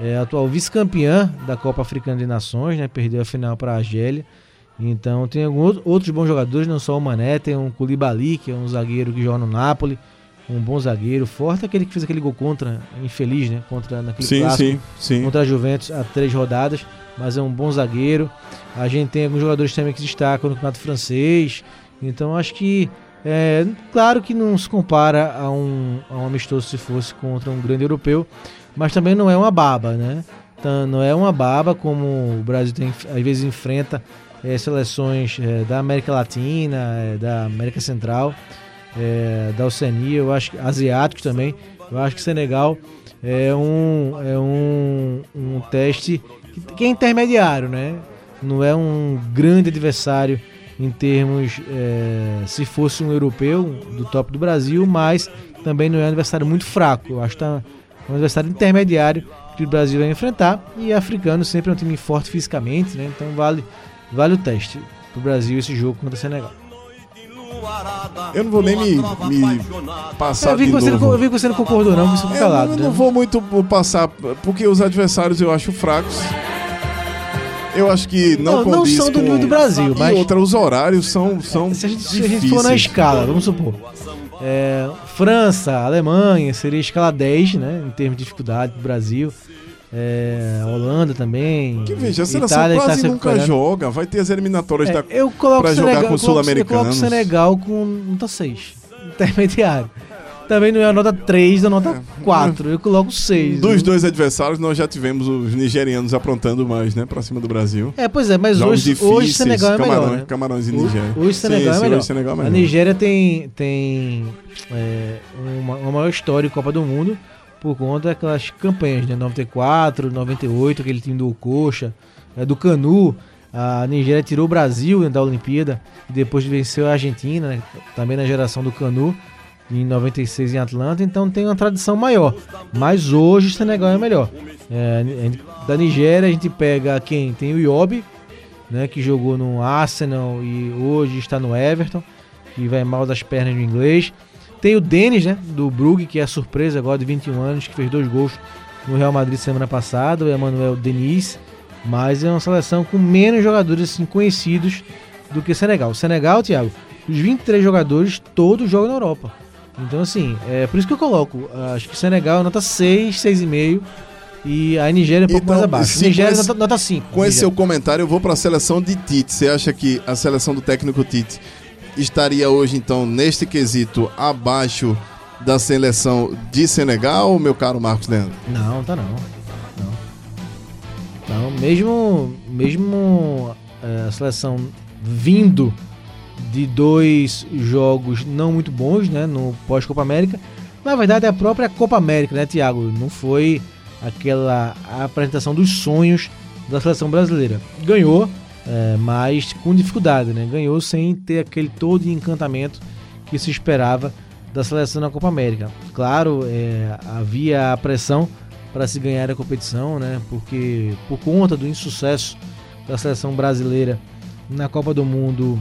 É atual vice-campeã da Copa Africana de Nações, né? Perdeu a final para a Argélia. Então tem alguns outros bons jogadores, não só o Mané, tem um Koulibaly, que é um zagueiro que joga no Napoli, um bom zagueiro, forte aquele que fez aquele gol contra, infeliz, né? Contra naquele Sim, clássico sim, sim. contra a Juventus há três rodadas, mas é um bom zagueiro. A gente tem alguns jogadores também que destacam no campeonato francês. Então acho que é claro que não se compara a um, a um amistoso se fosse contra um grande europeu, mas também não é uma baba, né? Então, não é uma baba como o Brasil tem, às vezes enfrenta é, seleções é, da América Latina, é, da América Central, é, da Oceania, eu acho asiáticos também. Eu acho que Senegal é um, é um, um teste que, que é intermediário, né? Não é um grande adversário em termos é, se fosse um europeu do top do Brasil, mas também não é um adversário muito fraco. Eu acho que tá um adversário intermediário que o Brasil vai enfrentar e africano sempre é um time forte fisicamente, né? Então vale, vale o teste pro Brasil esse jogo contra o Senegal. Eu não vou nem me, me passar eu, vi de você não, novo. eu vi que você não concordou não, você ficou Eu calado, não, né? não vou muito passar, porque os adversários eu acho fracos. Eu acho que não, Não, não são do nível do Brasil, mas- outra, os horários são, são Se a gente, se a difíceis. gente for na escala, vamos supor. é, França, Alemanha seria escala 10, né? Em termos de dificuldade pro Brasil. É, Holanda também. Que veja, a seleção Itália tá quase se nunca joga. Vai ter as eliminatórias É, da... eu coloco pra o jogar Senegal, com eu coloco- Eu coloco o. Senegal com nota <laughs> 6. Intermediário. Também não é a nota 3 da nota 4. Eu coloco 6. Dos dois adversários, nós já tivemos os nigerianos aprontando mais, né? Pra cima do Brasil. É, pois é, mas Jogos hoje, difíceis, hoje o Senegal é melhor. Camarões, Né? Camarões e Hoje- Nigéria. Hoje o Senegal Sim, é melhor. hoje Senegal é A melhor. Nigéria tem, tem é, uma, uma maior história em Copa do Mundo por conta daquelas campanhas, né? 94, 98, aquele time do Coxa, é, do Canu. A Nigéria tirou o Brasil né, da Olimpíada e depois venceu a Argentina, né, também na geração do Canu, em 96 em Atlanta, então tem uma tradição maior. Mas hoje o Senegal é melhor. É, da Nigéria a gente pega quem? Tem o Iobi, né, que jogou no Arsenal e hoje está no Everton, que vai mal das pernas no inglês. Tem o Denis, né, do Brugge, que é a surpresa agora de 21 anos, que fez dois gols no Real Madrid semana passada, o Emmanuel Denis, mas é uma seleção com menos jogadores assim, conhecidos do que Senegal. O Senegal, Thiago, os 23 jogadores todos jogam na Europa. Então, assim, é por isso que eu coloco. Acho que Senegal é nota 6, 6,5 e a Nigéria é um pouco Então, mais abaixo. sim, Nigéria com esse- nota, nota 5. Com esse seu comentário, eu vou pra seleção de Tite. Você acha que a seleção do técnico Tite estaria hoje, então, neste quesito, abaixo da seleção de Senegal, meu caro Marcos Leandro? Não, tá não. Não. Não, mesmo, mesmo é, a seleção vindo de dois jogos não muito bons, né, no pós-Copa América, na verdade é a própria Copa América, né, Thiago? Não foi aquela apresentação dos sonhos da seleção brasileira. Ganhou, é, mas com dificuldade, né? Ganhou sem ter aquele todo encantamento que se esperava da seleção na Copa América. Claro, é, havia a pressão para se ganhar a competição, né? Porque por conta do insucesso da seleção brasileira na Copa do Mundo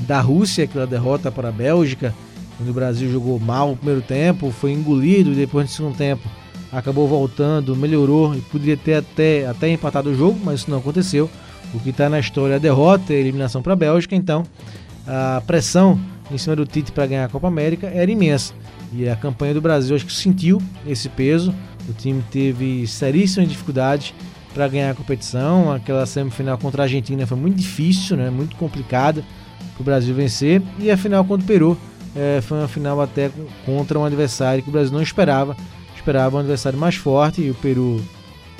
da Rússia, aquela derrota para a Bélgica, quando o Brasil jogou mal no primeiro tempo, foi engolido e depois no segundo tempo acabou voltando, melhorou e poderia ter até, até empatado o jogo, mas isso não aconteceu. O que está na história é a derrota e a eliminação para a Bélgica, então a pressão em cima do Tite para ganhar a Copa América era imensa. E a campanha do Brasil acho que sentiu esse peso. O time teve seríssimas dificuldades para ganhar a competição. Aquela semifinal contra a Argentina foi muito difícil, né? muito complicada para o Brasil vencer. E a final contra o Peru eh, foi uma final até contra um adversário que o Brasil não esperava. Esperava um adversário mais forte e o Peru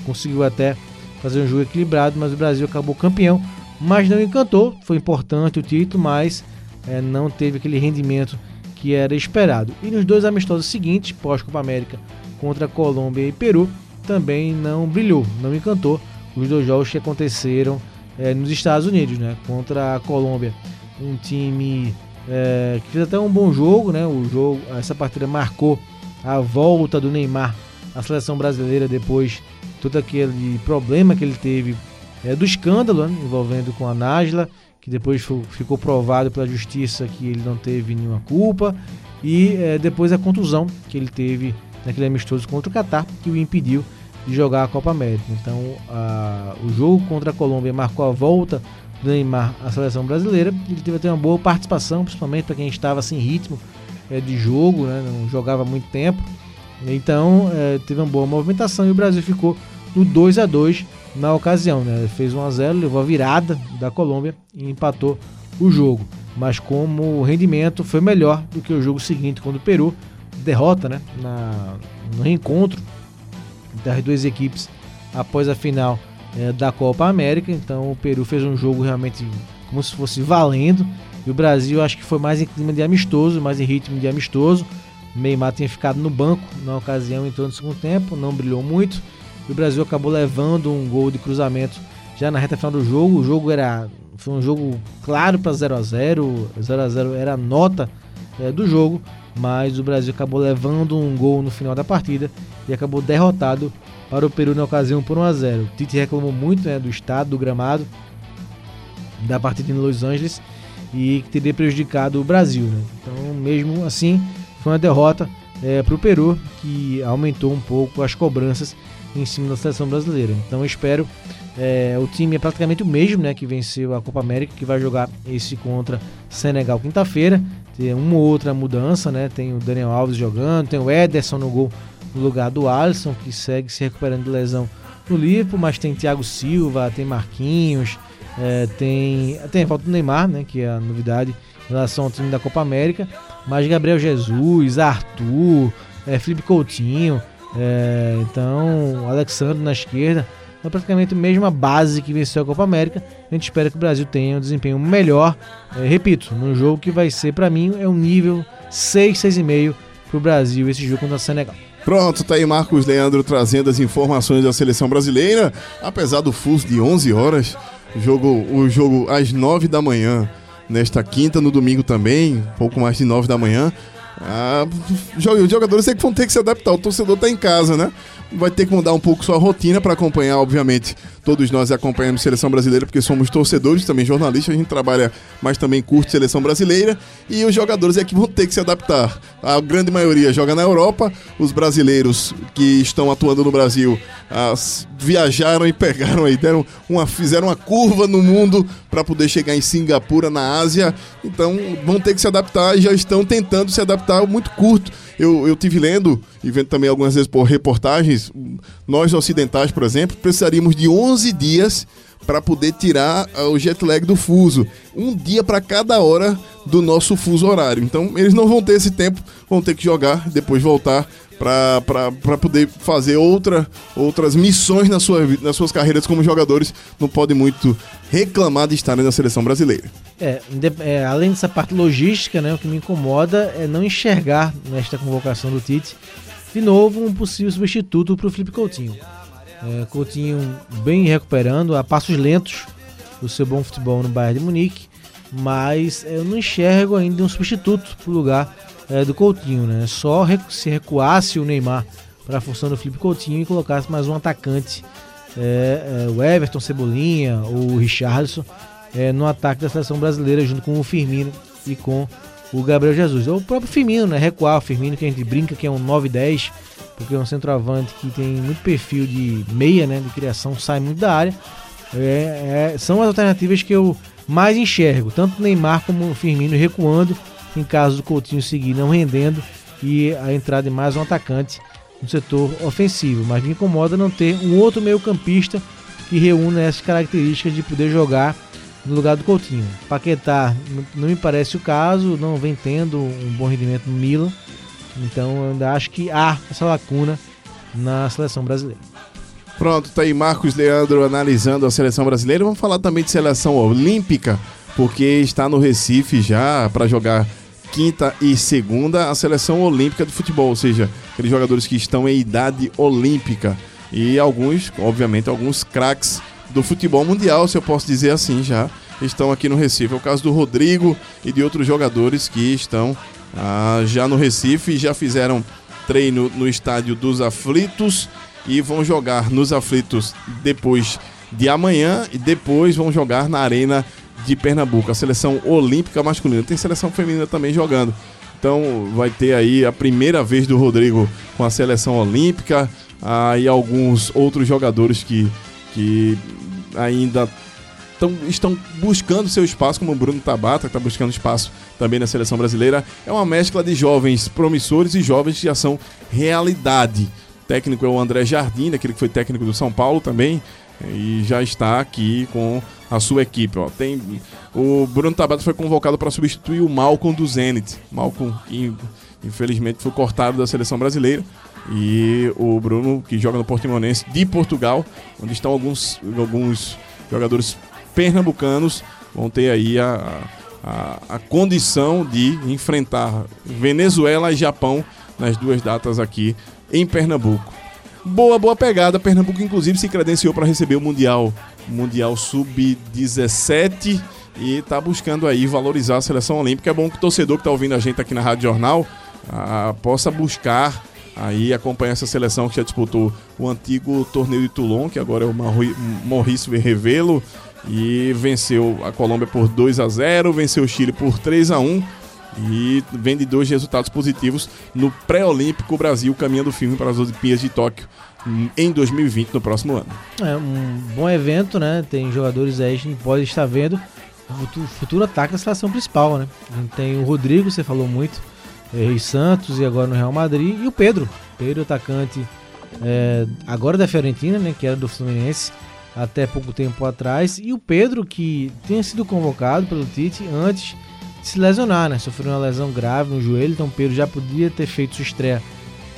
conseguiu até fazer um jogo equilibrado, mas o Brasil acabou campeão. Mas não encantou, foi importante o título, mas eh, não teve aquele rendimento que era esperado. E nos dois amistosos seguintes, pós-Copa América, contra Colômbia e Peru, também não brilhou, não encantou. Os dois jogos que aconteceram eh, nos Estados Unidos, né? Contra a Colômbia, um time eh, que fez até um bom jogo, né? O jogo, essa partida marcou a volta do Neymar à seleção brasileira depois todo aquele problema que ele teve é, do escândalo né, envolvendo com a Nájila, que depois ficou provado pela justiça que ele não teve nenhuma culpa, e é, depois a contusão que ele teve naquele amistoso contra o Catar, que o impediu de jogar a Copa América. Então, a- o jogo contra a Colômbia marcou a volta Neymar à seleção brasileira. Ele teve até uma boa participação, principalmente para quem estava sem ritmo é, de jogo, né, não jogava muito tempo. Então, é, teve uma boa movimentação e o Brasil ficou no 2 a 2 na ocasião. Né? Fez 1 a 0 levou a virada da Colômbia e empatou o jogo. Mas como o rendimento foi melhor do que o jogo seguinte, quando o Peru derrota né, na, no reencontro das duas equipes após a final eh, da Copa América. Então o Peru fez um jogo realmente como se fosse valendo. E o Brasil acho que foi mais em clima de amistoso, mais em ritmo de amistoso. Neymar tinha ficado no banco na ocasião, entrou no segundo tempo, não brilhou muito. E o Brasil acabou levando um gol de cruzamento já na reta final do jogo. O jogo era foi um jogo claro para 0 a 0 0 a 0 era a nota eh, do jogo, mas o Brasil acabou levando um gol no final da partida e acabou derrotado para o Peru na ocasião por 1 a 0. O Tite reclamou muito né, do estado do gramado da partida em Los Angeles e que teria prejudicado o Brasil. Né? Então, mesmo assim, foi uma derrota para o Peru, que aumentou um pouco as cobranças em cima da seleção brasileira. Então espero. É, o time é praticamente o mesmo, né? Que venceu a Copa América, que vai jogar esse contra Senegal quinta-feira. Tem uma ou outra mudança, né? Tem o Daniel Alves jogando, tem o Ederson no gol no lugar do Alisson, que segue se recuperando de lesão no Liverpool, mas tem Thiago Silva, tem Marquinhos, é, tem. Tem a falta do Neymar, né? Que é a novidade em relação ao time da Copa América. Mas Gabriel Jesus, Arthur, é, Felipe Coutinho, é, então Alexandre na esquerda. É praticamente a mesma base que venceu a Copa América. A gente espera que o Brasil tenha um desempenho melhor. É, repito, no jogo que vai ser, para mim, é um nível 6, 6,5 para o Brasil esse jogo contra o Senegal. Pronto, tá aí Marcos Leandro trazendo as informações da seleção brasileira. Apesar do fuso de 11 horas, jogo, o jogo às 9 da manhã, nesta quinta, no domingo também, pouco mais de 9 da manhã. Ah, os jogadores é que vão ter que se adaptar. O torcedor tá em casa, né? Vai ter que mudar um pouco sua rotina para acompanhar, obviamente. Todos nós acompanhamos seleção brasileira porque somos torcedores, também jornalistas, a gente trabalha, mas também curte seleção brasileira. E os jogadores é que vão ter que se adaptar. A grande maioria joga na Europa, os brasileiros que estão atuando no Brasil as, viajaram e pegaram aí, deram uma, fizeram uma curva no mundo para poder chegar em Singapura, na Ásia. Então vão ter que se adaptar e já estão tentando se adaptar muito curto. Eu, eu tive lendo e vendo também algumas vezes por reportagens, nós ocidentais, por exemplo, precisaríamos de 11 dias para poder tirar ah, o jet lag do fuso. Um dia para cada hora do nosso fuso horário. Então eles não vão ter esse tempo, vão ter que jogar, depois voltar para poder fazer outra, outras missões na sua, nas suas carreiras como jogadores. Não pode muito reclamar de estarem na seleção brasileira. É, é, além dessa parte logística, né, o que me incomoda é não enxergar nesta convocação do Tite de novo um possível substituto para o Felipe Coutinho. É, Coutinho bem recuperando, a passos lentos, o seu bom futebol no Bayern de Munique, mas eu não enxergo ainda um substituto para o lugar é, do Coutinho. Né? Só se recuasse o Neymar para a função do Felipe Coutinho e colocasse mais um atacante, é, é, o Everton Cebolinha ou o Richardson, é, no ataque da seleção brasileira, junto com o Firmino e com o Gabriel Jesus. O próprio Firmino, né? Recuar o Firmino, que a gente brinca que é um 9-10 porque é um centroavante que tem muito perfil de meia, né, de criação, sai muito da área. É, é, são as alternativas que eu mais enxergo, tanto Neymar como Firmino recuando, em caso do Coutinho seguir não rendendo, e a entrada de mais um atacante no setor ofensivo. Mas me incomoda não ter um outro meio-campista que reúna essas características de poder jogar no lugar do Coutinho. Paquetá não me parece o caso, não vem tendo um bom rendimento no Milan. Então eu ainda acho que há essa lacuna na seleção brasileira. Pronto, tá aí Marcos Leandro analisando a seleção brasileira. Vamos falar também de seleção olímpica, porque está no Recife já para jogar quinta e segunda a seleção olímpica de futebol, ou seja, aqueles jogadores que estão em idade olímpica e alguns, obviamente, alguns craques do futebol mundial, se eu posso dizer assim já, estão aqui no Recife. É o caso do Rodrigo e de outros jogadores que estão ah, já no Recife, já fizeram treino no estádio dos Aflitos e vão jogar nos Aflitos depois de amanhã e depois vão jogar na Arena de Pernambuco, a seleção olímpica masculina. Tem seleção feminina também jogando. Então vai ter aí a primeira vez do Rodrigo com a seleção olímpica ah, alguns outros jogadores que, que ainda tão, estão buscando seu espaço, como o Bruno Tabata, que está buscando espaço também na seleção brasileira. É uma mescla de jovens promissores e jovens que já são realidade. O técnico é o André Jardim, aquele que foi técnico do São Paulo também, e já está aqui com a sua equipe. Ó. Tem, o Bruno Tabata foi convocado para substituir o Malcolm do Zenit. Malcolm, que infelizmente foi cortado da seleção brasileira. E o Bruno, que joga no Portimonense de Portugal, onde estão alguns, alguns jogadores pernambucanos vão ter aí a, a, a condição de enfrentar Venezuela e Japão nas duas datas aqui em Pernambuco. Boa, boa pegada. Pernambuco, inclusive, se credenciou para receber o Mundial, Mundial Sub-17 e está buscando aí valorizar a seleção olímpica. É bom que o torcedor que está ouvindo a gente aqui na Rádio Jornal ah, possa buscar aí acompanhar essa seleção que já disputou o antigo torneio de Toulon, que agora é o Maurício Revelo, e venceu a Colômbia por 2 a 0, venceu o Chile por 3 a 1 E vem de dois resultados positivos no pré-olímpico Brasil caminhando firme para as Olimpíadas de Tóquio hum, em 2020, no próximo ano. É um bom evento, né? Tem jogadores aí que pode estar vendo o futuro, ataque da seleção principal, né? Tem o Rodrigo, você falou muito, é, Rei Santos e agora no Real Madrid, e o Pedro. Pedro, atacante é, agora da Fiorentina, né? Que era do Fluminense até pouco tempo atrás. E o Pedro, que tinha sido convocado pelo Tite antes se lesionar, né? Sofreu uma lesão grave no joelho, então o Pedro já podia ter feito sua estreia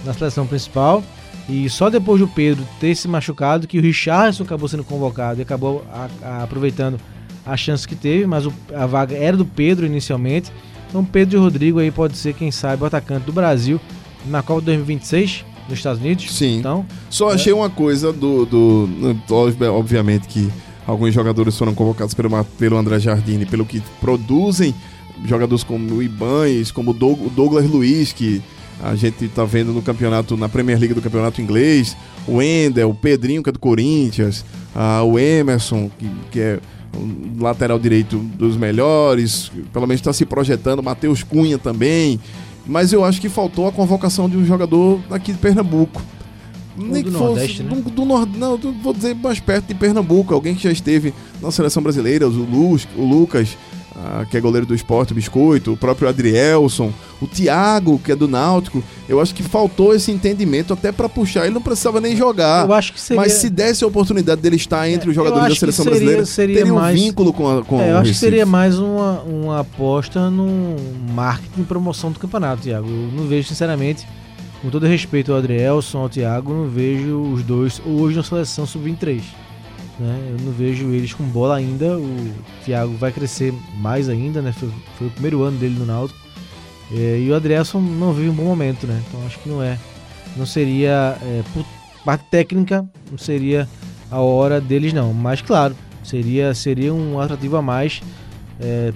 na seleção principal. E só depois do Pedro ter se machucado que o Richardson acabou sendo convocado e acabou a, a, aproveitando a chance que teve, mas o, a vaga era do Pedro inicialmente. Então Pedro e Rodrigo aí pode ser, quem sabe, o atacante do Brasil na Copa 2026 nos Estados Unidos. Sim. Então, Só É. achei uma coisa do, do, do- Obviamente que alguns jogadores foram convocados pelo, pelo André Jardine, pelo que produzem jogadores como o Ibanez, como o Doug- o Douglas Luiz, que a gente tá vendo no campeonato, na Premier League do campeonato inglês, o Wendel, o Pedrinho, que é do Corinthians, ah, o Emerson, que, que é um lateral direito dos melhores, pelo menos está se projetando, Matheus Cunha também. Mas eu acho que faltou a convocação de um jogador aqui de Pernambuco. Nem do que fosse Nordeste, né? do, do Nord- não, vou dizer mais perto de Pernambuco, alguém que já esteve na seleção brasileira, o, Luz, o Lucas, ah, que é goleiro do esporte, o Biscoito, o próprio Adrielson, o Thiago, que é do Náutico. Eu acho que faltou esse entendimento até pra puxar. Ele não precisava nem jogar. eu acho que seria. Mas se desse a oportunidade dele estar entre os jogadores da seleção seria- brasileira, seria teria um mais- vínculo com, a, com É, eu acho que seria mais uma, uma aposta no marketing e promoção do campeonato, Thiago. Eu não vejo, sinceramente, com todo respeito ao Adrielson, ao Thiago, não vejo os dois hoje na seleção sub-23. Né? Eu não vejo eles com bola ainda. O Thiago vai crescer mais ainda, né? Foi, foi o primeiro ano dele no Náutico. É, e o Adrielson não vive um bom momento, né? Então acho que não é. Não seria. É, por parte técnica, não seria a hora deles, não. Mas claro, seria, seria um atrativo a mais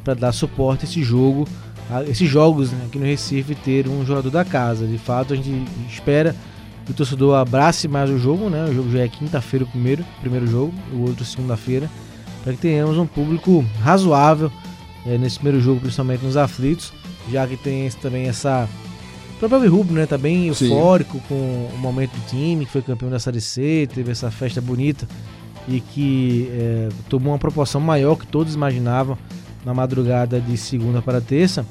para dar suporte a esse jogo, a esses jogos né, aqui no Recife, ter um jogador da casa. De fato, a gente espera o torcedor abrace mais o jogo, né? O jogo já é quinta-feira o primeiro, primeiro jogo, o outro segunda-feira, para que tenhamos um público razoável eh, nesse primeiro jogo, principalmente nos aflitos, já que tem esse- também essa. O próprio Rubro, né? Tá bem Sim. eufórico com o momento do time, que foi campeão da Série C, teve essa festa bonita e que eh, tomou uma proporção maior que todos imaginavam na madrugada de segunda para terça.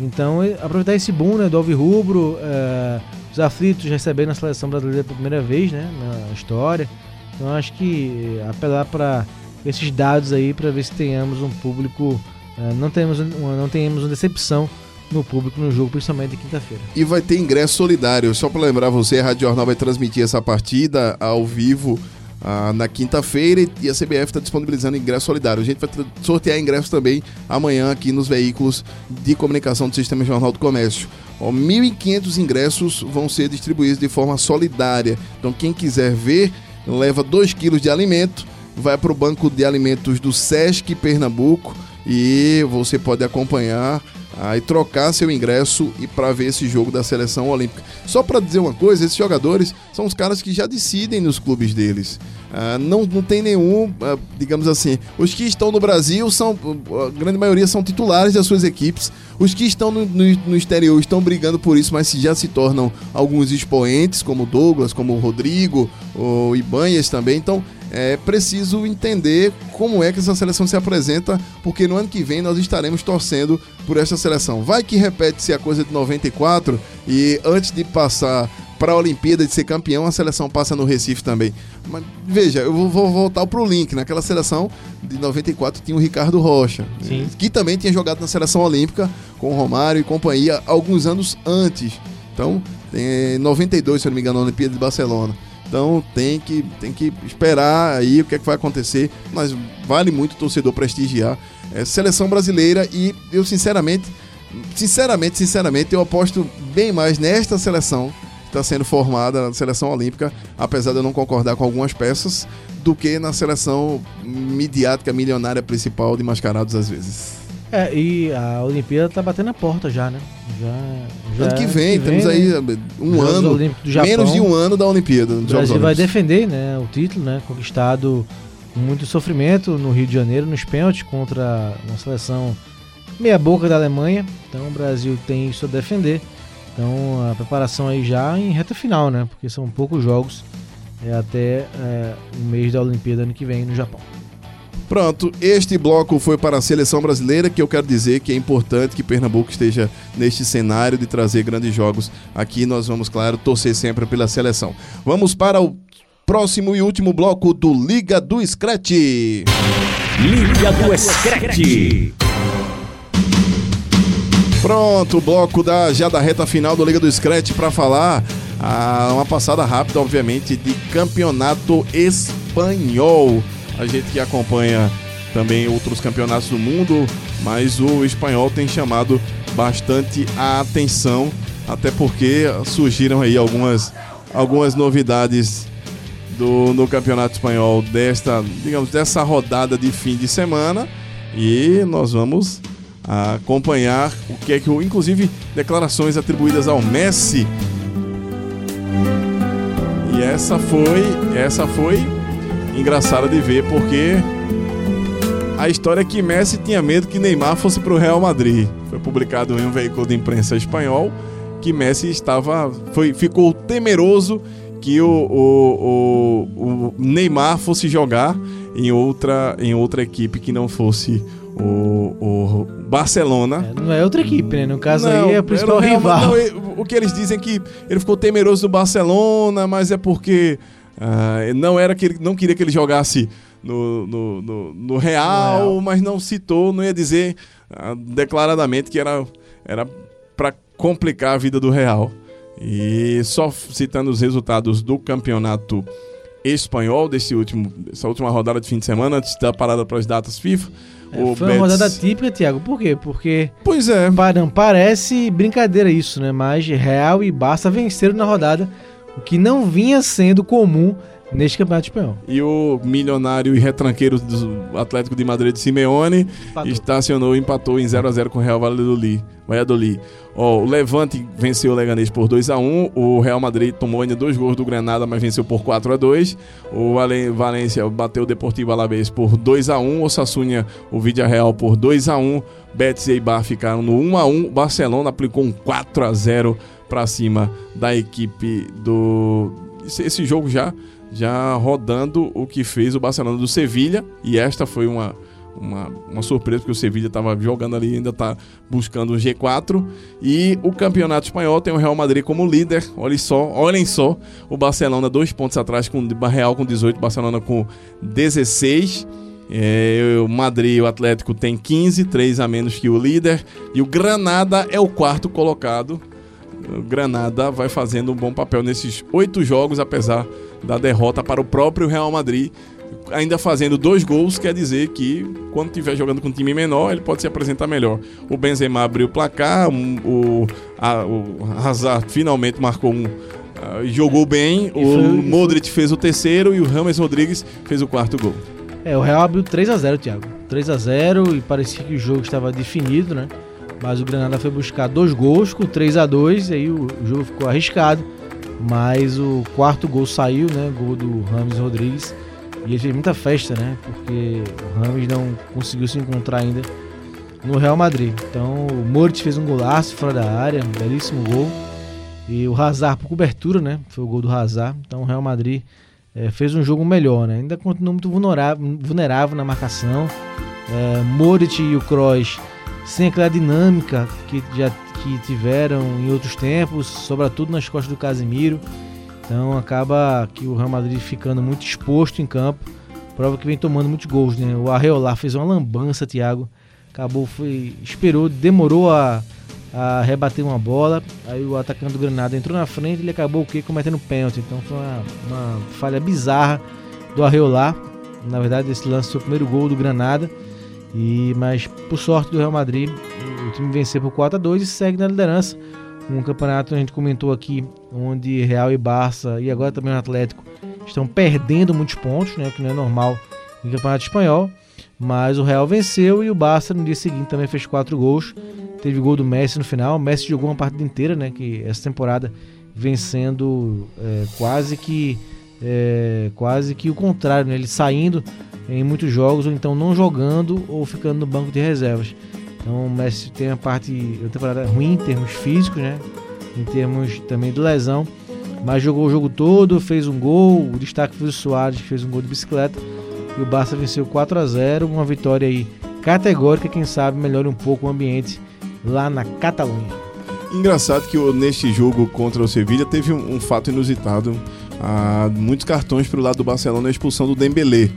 Então, eh, aproveitar esse boom né, do Alvirrubro, eh, os aflitos recebendo a seleção brasileira pela primeira vez né, na história. Então, acho que eh, apelar para esses dados aí para ver se tenhamos um público, eh, não, temos não tenhamos uma decepção no público no jogo, principalmente quinta-feira. E vai ter ingresso solidário. Só para lembrar você, a Rádio Jornal vai transmitir essa partida ao vivo ah, na quinta-feira e- a CBF está disponibilizando ingresso solidário. A gente vai sortear ingressos também amanhã aqui nos veículos de comunicação do Sistema Jornal do Comércio. Ó, 1.500 ingressos vão ser distribuídos de forma solidária. Então, quem quiser ver, leva 2 quilos de alimento, vai para o banco de alimentos do Sesc Pernambuco e você pode acompanhar e trocar seu ingresso e para ver esse jogo da seleção olímpica. Só para dizer uma coisa, esses jogadores são os caras que já decidem nos clubes deles. Ah, não, não tem nenhum, ah, digamos assim, os que estão no Brasil são, a grande maioria são titulares das suas equipes. Os que estão no, no- no exterior estão brigando por isso, mas já se tornam alguns expoentes, como Douglas, como Rodrigo, o Ibanhas também. Então é preciso entender como é que essa seleção se apresenta, porque no ano que vem nós estaremos torcendo por essa seleção. Vai que repete-se a coisa de 94 e antes de passar para a Olimpíada de ser campeão, a seleção passa no Recife também. Mas veja, eu vou, voltar pro link. Naquela seleção de 94 tinha o Ricardo Rocha, Sim. que também tinha jogado na seleção olímpica com o Romário e companhia alguns anos antes. Então, tem 92, se eu não me engano, na Olimpíada de Barcelona. Então tem que, tem que esperar aí o que, é que vai acontecer. Mas vale muito o torcedor prestigiar. É, seleção brasileira e eu sinceramente, sinceramente, sinceramente, eu aposto bem mais nesta seleção que está sendo formada, na seleção olímpica, apesar de eu não concordar com algumas peças, do que na seleção midiática milionária principal de mascarados às vezes. É, e a Olimpíada tá batendo a porta já, né? Já, já ano que vem, temos né? aí um Jogos ano, menos de um ano da Olimpíada. O Brasil vai defender né, o título, né, conquistado com muito sofrimento no Rio de Janeiro, nos pênaltis, contra uma seleção meia boca da Alemanha, então o Brasil tem isso a defender. Então a preparação aí já em reta final, né? Porque são poucos jogos é, até é, o mês da Olimpíada ano que vem no Japão. Pronto, este bloco foi para a seleção brasileira, que eu quero dizer que é importante que Pernambuco esteja neste cenário de trazer grandes jogos aqui. Nós vamos, claro, torcer sempre pela seleção. Vamos para o próximo e último bloco do Liga do Scratch. Liga do Scratch. Pronto, o bloco da, já da reta final do Liga do Scratch para falar ah, uma passada rápida, obviamente, de campeonato espanhol. A gente que acompanha também outros campeonatos do mundo, mas o espanhol tem chamado bastante a atenção, até porque surgiram aí algumas, algumas novidades do, no campeonato espanhol desta, digamos, dessa rodada de fim de semana e nós vamos acompanhar o que é que, inclusive, declarações atribuídas ao Messi. E essa foi, essa foi engraçada de ver porque a história é que Messi tinha medo que Neymar fosse para o Real Madrid. Foi publicado em um veículo de imprensa espanhol que Messi estava, foi, ficou temeroso que o, o, o, o Neymar fosse jogar em outra, em outra equipe que não fosse o, o Barcelona. É, não é outra equipe, né? No caso não, aí é o principal rival. Não, o que eles dizem é que ele ficou temeroso do Barcelona, mas é porque uh, não era que ele não queria que ele jogasse no, no, no, no Real, Real, mas não citou, não ia dizer uh, declaradamente que era, era para complicar a vida do Real. E só citando os resultados do campeonato espanhol desse último, dessa última rodada de fim de semana, antes da parada para as datas FIFA. É, foi Betis... uma rodada típica, Thiago. Por quê? Porque. Pois é. Não, parece brincadeira isso, né? Mas Real e Barça venceram na rodada, o que não vinha sendo comum neste campeonato espanhol. E o milionário e retranqueiro do Atlético de Madrid Simeone empatou. estacionou e empatou em 0 a 0 com o Real Valladolid. Valladolid. Ó, o Levante venceu o Leganês por 2 a 1 O Real Madrid tomou ainda dois gols do Granada, mas venceu por 4 a 2 O Valência bateu o Deportivo Alavés por 2 a 1 O Sassunha, o Vídea Real por 2 a 1 Betis e Eibar ficaram no 1 a 1 Barcelona aplicou um 4 a 0 para cima da equipe do... Esse jogo já já rodando o que fez o Barcelona do Sevilha. E esta foi uma, uma, uma surpresa, porque o Sevilha estava jogando ali ainda está buscando o G4. E o campeonato espanhol tem o Real Madrid como líder. Olhem só, olhem só. O Barcelona dois pontos atrás, com o Real com 18, Barcelona com 16. É, o Madrid, o Atlético tem 15, 3 a menos que o líder. E o Granada é o quarto colocado. O Granada vai fazendo um bom papel nesses oito jogos, apesar da derrota para o próprio Real Madrid. Ainda fazendo dois gols, quer dizer que quando estiver jogando com um time menor, ele pode se apresentar melhor. O Benzema abriu o placar, o, a, o Hazard finalmente marcou um, uh, jogou bem, e o Modric fez o terceiro e o Rames Rodrigues fez o quarto gol. É, o Real abriu 3 a 0 Thiago. 3 a 0 e parecia que o jogo estava definido, né? Mas o Granada foi buscar dois gols com 3 a 2 e aí o jogo ficou arriscado. Mas o quarto gol saiu, né? Gol do Rames Rodrigues. E ele fez muita festa, né? Porque o Rames não conseguiu se encontrar ainda no Real Madrid. Então o Moritz fez um golaço fora da área, um belíssimo gol. E o Hazard por cobertura, né? Foi o gol do Hazard. Então o Real Madrid é, fez um jogo melhor, né? Ainda continua muito vulnerável, vulnerável na marcação. É, Moritz e o Kroos sem aquela dinâmica que já que tiveram em outros tempos, sobretudo nas costas do Casemiro. Então acaba que o Real Madrid ficando muito exposto em campo. Prova que vem tomando muitos gols, né? O Arreolar fez uma lambança, Thiago. Acabou, foi, esperou, demorou a, a rebater uma bola. Aí o atacante do Granada entrou na frente e ele acabou o quê? Cometendo pênalti. Então foi uma, uma falha bizarra do Arreolar. Na verdade, esse lance foi o primeiro gol do Granada. E, mas por sorte do Real Madrid, o time venceu por 4 a 2 e segue na liderança. Um campeonato a gente comentou aqui, onde Real e Barça e agora também o Atlético estão perdendo muitos pontos, né, o que não é normal em campeonato espanhol. Mas o Real venceu e o Barça no dia seguinte também fez 4 gols. Teve gol do Messi no final. O Messi jogou uma partida inteira, né, que essa temporada vencendo é, quase que é, quase que o contrário, né, ele saindo em muitos jogos, ou então não jogando ou ficando no banco de reservas. Então o Messi tem uma parte, uma temporada ruim em termos físicos, né? Em termos também de lesão. Mas jogou o jogo todo, fez um gol. O destaque foi o Soares, que fez um gol de bicicleta. E o Barça venceu 4 a 0 Uma vitória aí categórica, quem sabe melhore um pouco o ambiente lá na Catalunha. Engraçado que neste jogo contra o Sevilla teve um, um fato inusitado. Ah, muitos cartões para o lado do Barcelona, a expulsão do Dembélé.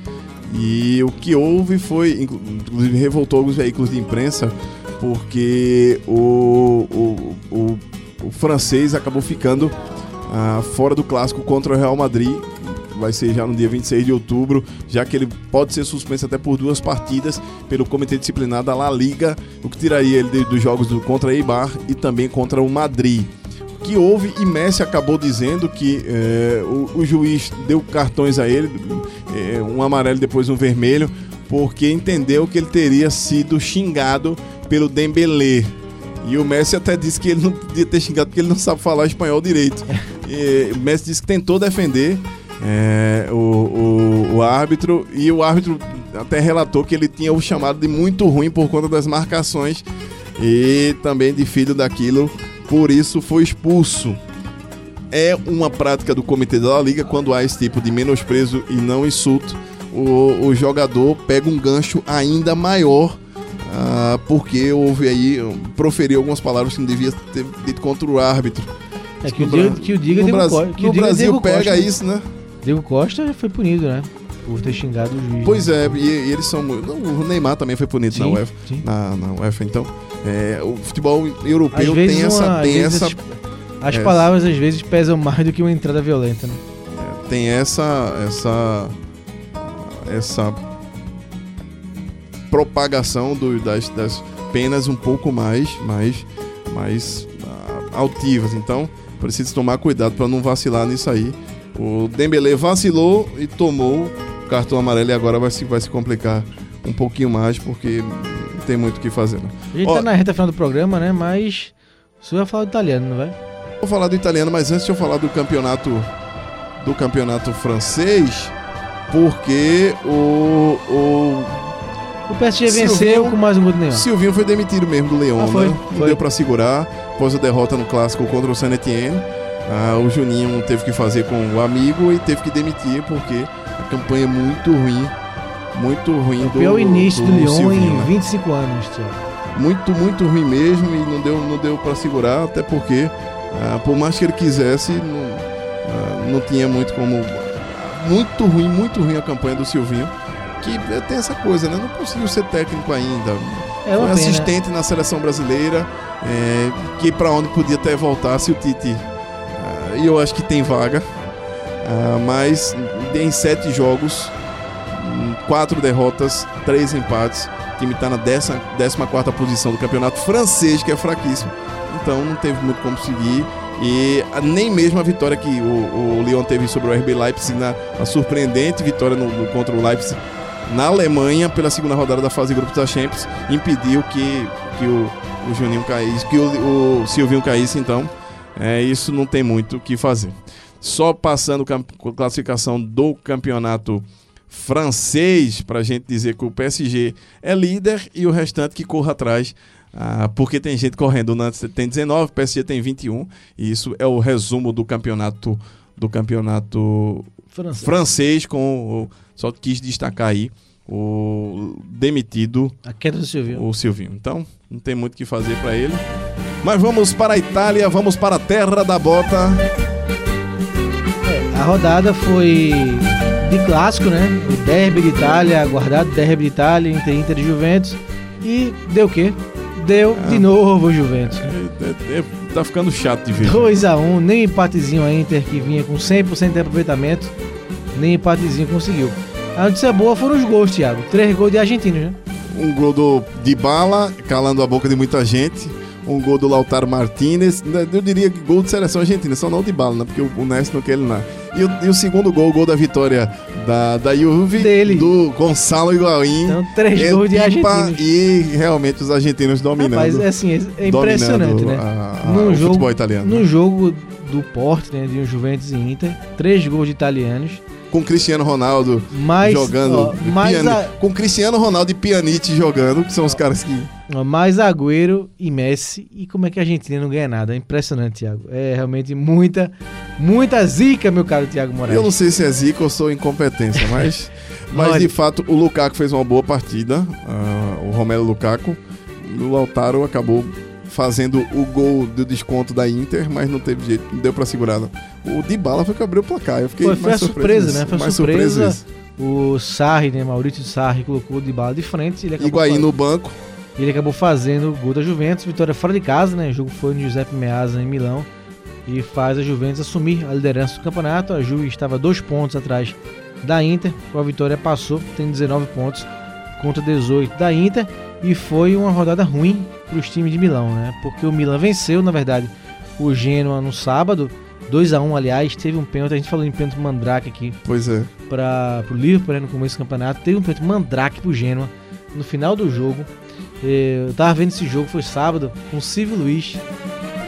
E o que houve foi, inclu- inclusive revoltou alguns veículos de imprensa, porque o, o, o, o francês acabou ficando ah, fora do clássico contra o Real Madrid. Vai ser já no dia 26 de outubro, já que ele pode ser suspenso até por duas partidas pelo Comitê Disciplinar da La Liga, o que tiraria ele dos jogos do, contra Eibar e também contra o Madrid. Que houve e Messi acabou dizendo que eh, o, o juiz deu cartões a ele, eh, um amarelo e depois um vermelho, porque entendeu que ele teria sido xingado pelo Dembélé. E o Messi até disse que ele não podia ter xingado porque ele não sabe falar espanhol direito. <laughs> E o Messi disse que tentou defender é, o, o, o árbitro e o árbitro até relatou que ele tinha o chamado de muito ruim por conta das marcações e também de filho daquilo, por isso foi expulso. É uma prática do comitê da La Liga quando há esse tipo de menosprezo e não insulto, o, o jogador pega um gancho ainda maior ah, porque houve aí, proferiu algumas palavras que não devia ter dito contra o árbitro. É que o que o diga no Brasil, Costa. Que o Brasil Diego pega Costa, isso, né? Diego Costa foi punido, né? Por ter xingado o juiz. Pois é, e, e eles são. não, o Neymar também foi punido na Sim, UEFA. sim. Na, na UEFA. Então, é, o futebol europeu tem essa. uma- Tem essa, as, as essa- palavras às vezes pesam mais do que uma entrada violenta, né? tem essa. Essa. Essa propagação do- das, das penas um pouco mais, mais, mais ah, altivas. Então, precisa tomar cuidado para não vacilar nisso aí. O Dembele vacilou e tomou o cartão amarelo e agora vai se, vai se complicar um pouquinho mais porque não tem muito o que fazer. Não. A gente Ó. tá na reta final do programa, né? Mas o senhor vai falar do italiano, não vai? Vou falar do italiano, mas antes de eu falar do campeonato do campeonato francês, porque o, o O PSG Silvinho- venceu com mais um gol do Neymar. Silvinho foi demitido mesmo do Leão, Ah, foi, né? Não foi. deu pra segurar após a derrota no clássico contra o Saint Etienne. Ah, o Juninho teve que fazer com o amigo e teve que demitir porque a campanha é muito ruim, muito ruim O do pior início do, Lyon Silvinho, em né? 25 anos, Thiago. muito, muito ruim mesmo e não deu, não deu para segurar, até porque, ah, por mais que ele quisesse, não, ah, não tinha muito como. Muito ruim, muito ruim a campanha do Silvinho, que tem essa coisa, né? Não conseguiu ser técnico ainda. É Foi pena. assistente na seleção brasileira, eh, que para onde podia até voltar se o Tite. E eu acho que tem vaga, ah, mas em sete jogos, quatro derrotas, três empates. O time está na 14 posição do campeonato francês, que é fraquíssimo. Então não teve muito como seguir. E nem mesmo a vitória que o, o Lyon teve sobre o RB Leipzig, na, a surpreendente vitória no- no- contra o Leipzig na Alemanha, pela segunda rodada da fase de grupos da Champions, impediu que, que o, o Juninho caísse, que o, o Silvinho caísse. Então, é, isso não tem muito o que fazer. Só passando a classificação do campeonato francês, para a gente dizer que o PSG é líder e o restante que corra atrás. ah, porque tem gente correndo, o Nantes tem 19, o PSG tem 21, e isso é o resumo do campeonato do campeonato Francês. francês com o, só quis destacar aí o demitido A queda do Silvio. o Silvinho. Então, não tem muito o que fazer para ele. Mas vamos para a Itália, vamos para a terra da bota. A rodada foi de clássico, né? O derby de Itália, aguardado derby de Itália, Inter, Inter e Juventus. E deu o quê? Deu Ah. de novo o Juventus. É, é, é, tá ficando chato de ver. 2x1, nem empatezinho a Inter que vinha com 100% de aproveitamento, nem empatezinho conseguiu. A notícia boa foram os gols, Thiago. Três gols de argentinos, né? Um gol do de bala, calando a boca de muita gente. Um gol do Lautaro Martinez. Eu diria que gol de seleção argentina, só não de bala, né? Porque o, Messi não quer ele lá. E o, e o segundo gol, o gol da vitória da, da Juve, Dele. do Gonçalo Higuaín. Então, três É gols de argentinos. E realmente os argentinos dominando. Rapaz, é assim, é impressionante, né? a- a- Num o jogo- futebol italiano. No jogo do Porto, né, de um Juventus e Inter, três gols de italianos. Com Cristiano Ronaldo Mas, jogando. ó, piani- a- Com Cristiano Ronaldo e Pianite jogando, que são os caras que. Mais Agüero e Messi. E como é que a Argentina não ganha nada? É impressionante, Thiago. É realmente muita, muita zica, meu caro Thiago Moraes. Eu não sei se é zica ou sou incompetência, <laughs> mas, mas Olha. de fato o Lukaku fez uma boa partida, ah, o Romelu Lukaku. O Lautaro acabou fazendo o gol do desconto da Inter, mas não teve jeito, não deu pra segurar. não. O Dybala foi que abriu o placar. Eu fiquei Foi, foi mais a surpreso surpresa, né? Foi a mais surpresa. surpreso nisso. O Sarri, né? Maurício Sarri colocou o Dybala de frente. Ele acabou, Higuaín fa- no banco. ele acabou fazendo o gol da Juventus. Vitória fora de casa, né? O jogo foi no Giuseppe Meazza, em Milão. E faz a Juventus assumir a liderança do campeonato. A Juve estava dois pontos atrás da Inter. Com a vitória passou, tem 19 pontos contra 18 da Inter. E foi uma rodada ruim para os times de Milão, né? Porque o Milan venceu, na verdade, o Genoa no sábado. 2 a 1 aliás, teve um pênalti. A gente falou em pênalti mandrake aqui Pois é. para o Liverpool né, no começo do campeonato. Teve um pênalti mandrake pro Genoa no final do jogo. Eh, Eu tava vendo esse jogo, foi sábado, com o Silvio Luiz,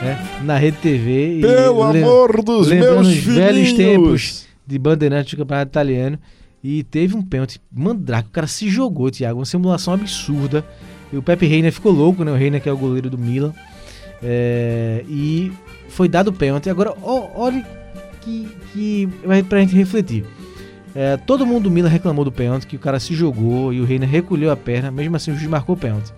né, na Rede TV. Pelo amor dos lembrando meus os velhos tempos de bandeirante do campeonato italiano. E teve um pênalti mandrake, o cara se jogou, Thiago, uma simulação absurda. E o Pepe Reina ficou louco, né? O Reina que é o goleiro do Milan. É, e foi dado o pênalti. Agora, ó, olha que, que vai pra gente refletir. É, todo mundo do Milan reclamou do pênalti, que o cara se jogou e o Reina recolheu a perna, mesmo assim o juiz marcou o pênalti.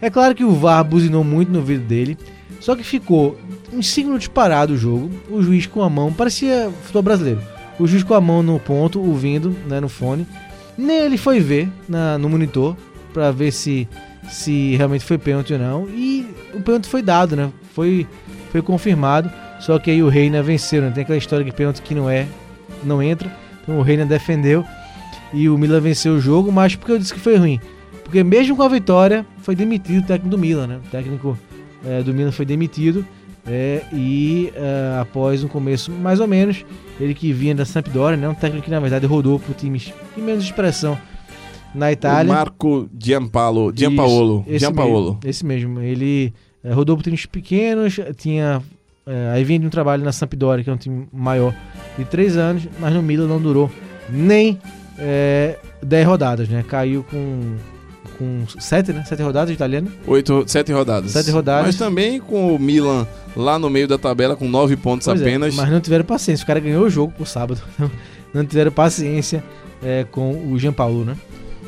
É claro que o VAR buzinou muito no ouvido dele, só que ficou uns 5 minutos parado o jogo, o juiz com a mão, parecia futebol brasileiro, o juiz com a mão no ponto, ouvindo né, no fone, nem ele foi ver na- no monitor pra ver se, se realmente foi pênalti ou não, e o pênalti foi dado, né? Foi, foi confirmado, só que aí o Reina venceu, né? Tem aquela história que pênalti que não é, não entra. Então o Reina defendeu e o Milan venceu o jogo, mas porque eu disse que foi ruim? Porque mesmo com a vitória, foi demitido o técnico do Milan, né? O técnico eh, do Milan foi demitido eh, e eh, após um começo mais ou menos, ele que vinha da Sampdoria, né? Um técnico que na verdade rodou por times de menos expressão na O Itália. Marco Giampaolo. Giampaolo. Isso, esse Giampaolo. Mesmo, esse mesmo. Ele eh, rodou por times pequenos, tinha. eh, aí vinha de um trabalho na Sampdoria, que é um time maior, de três anos, mas no Milan não durou nem eh, 10 rodadas, né? Caiu com. Com sete, né? Sete rodadas de italiano. Oito, sete rodadas. Sete rodadas. Mas também com o Milan lá no meio da tabela com nove pontos Pois é, apenas. mas não tiveram paciência. O cara ganhou o jogo por sábado. <laughs> Não tiveram paciência eh, com o Jean Paulo, né?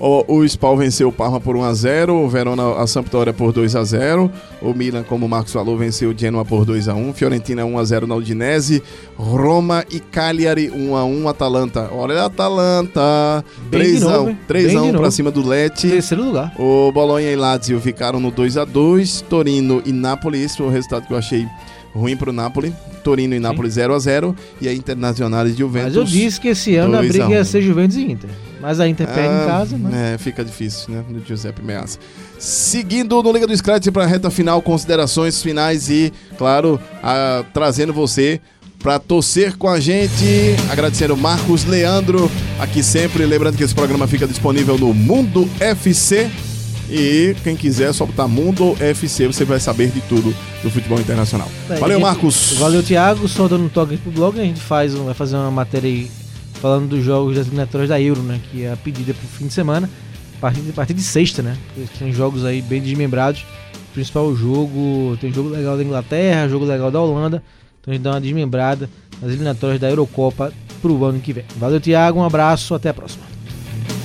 O, o Spal venceu o Parma por 1x0, o Verona a Sampdoria por 2x0, o Milan, como o Marcos falou, venceu o Genoa por 2x1, Fiorentina 1x0 na Udinese, Roma e Cagliari 1x1, Atalanta. Olha a Atalanta, Bem de novo, hein? 3x1 Bem de 3x1 pra novo. cima do Lecce. Terceiro lugar. O Bolonha e Lazio ficaram no 2x2, Torino e Napoli, esse foi o resultado que eu achei ruim pro Napoli. Torino e Napoli 0x0 e a Internacional de Juventus. Mas eu disse que esse ano a 2 a briga 1. ia ser Juventus e Inter. Mas a Inter perde em Ah, casa, né? É, fica difícil, né? Do Giuseppe Meazza. Seguindo no Liga do Scratch para a reta final, considerações finais e, claro, a- trazendo você para torcer com a gente. Agradecendo Marcos Leandro aqui sempre. Lembrando que esse programa fica disponível no Mundo FC. E quem quiser, só botar Mundo FC, você vai saber de tudo do futebol internacional. É, Valeu, gente, Marcos. Valeu, Thiago. Só dando um toque pro blog, a gente faz, um- vai fazer uma matéria aí falando dos jogos das eliminatórias da Euro, né? Que é a pedida pro fim de semana. A partir de, a partir de sexta, né? Porque Tem jogos aí bem desmembrados. O principal jogo, tem jogo legal da Inglaterra, jogo legal da Holanda. Então a gente dá uma desmembrada nas eliminatórias da Eurocopa pro ano que vem. Valeu, Thiago. Um abraço, até a próxima.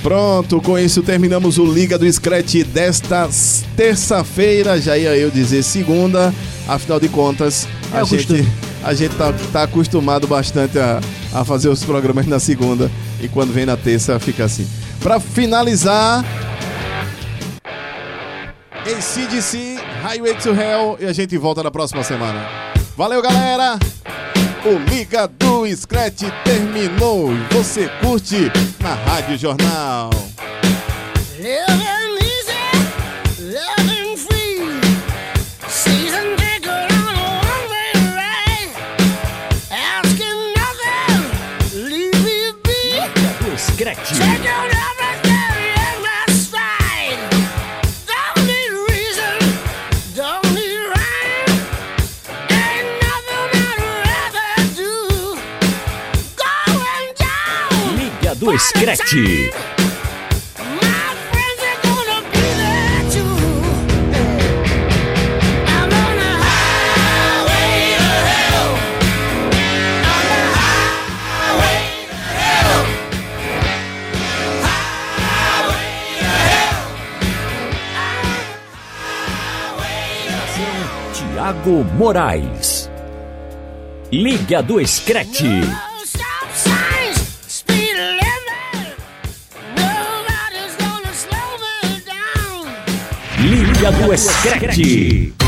Pronto, com isso terminamos o Liga do Scratch desta terça-feira. Já ia eu dizer segunda, afinal de contas, É a o gente, costume. A gente tá, tá acostumado bastante a, a fazer os programas na segunda e quando vem na terça fica assim. Pra finalizar, ACDC, Highway to Hell e a gente volta na próxima semana. Valeu, galera! O Liga do Scratch terminou e você curte na Rádio Jornal. Living hell. Tiago Moraes. Liga do Screte. Do Screte.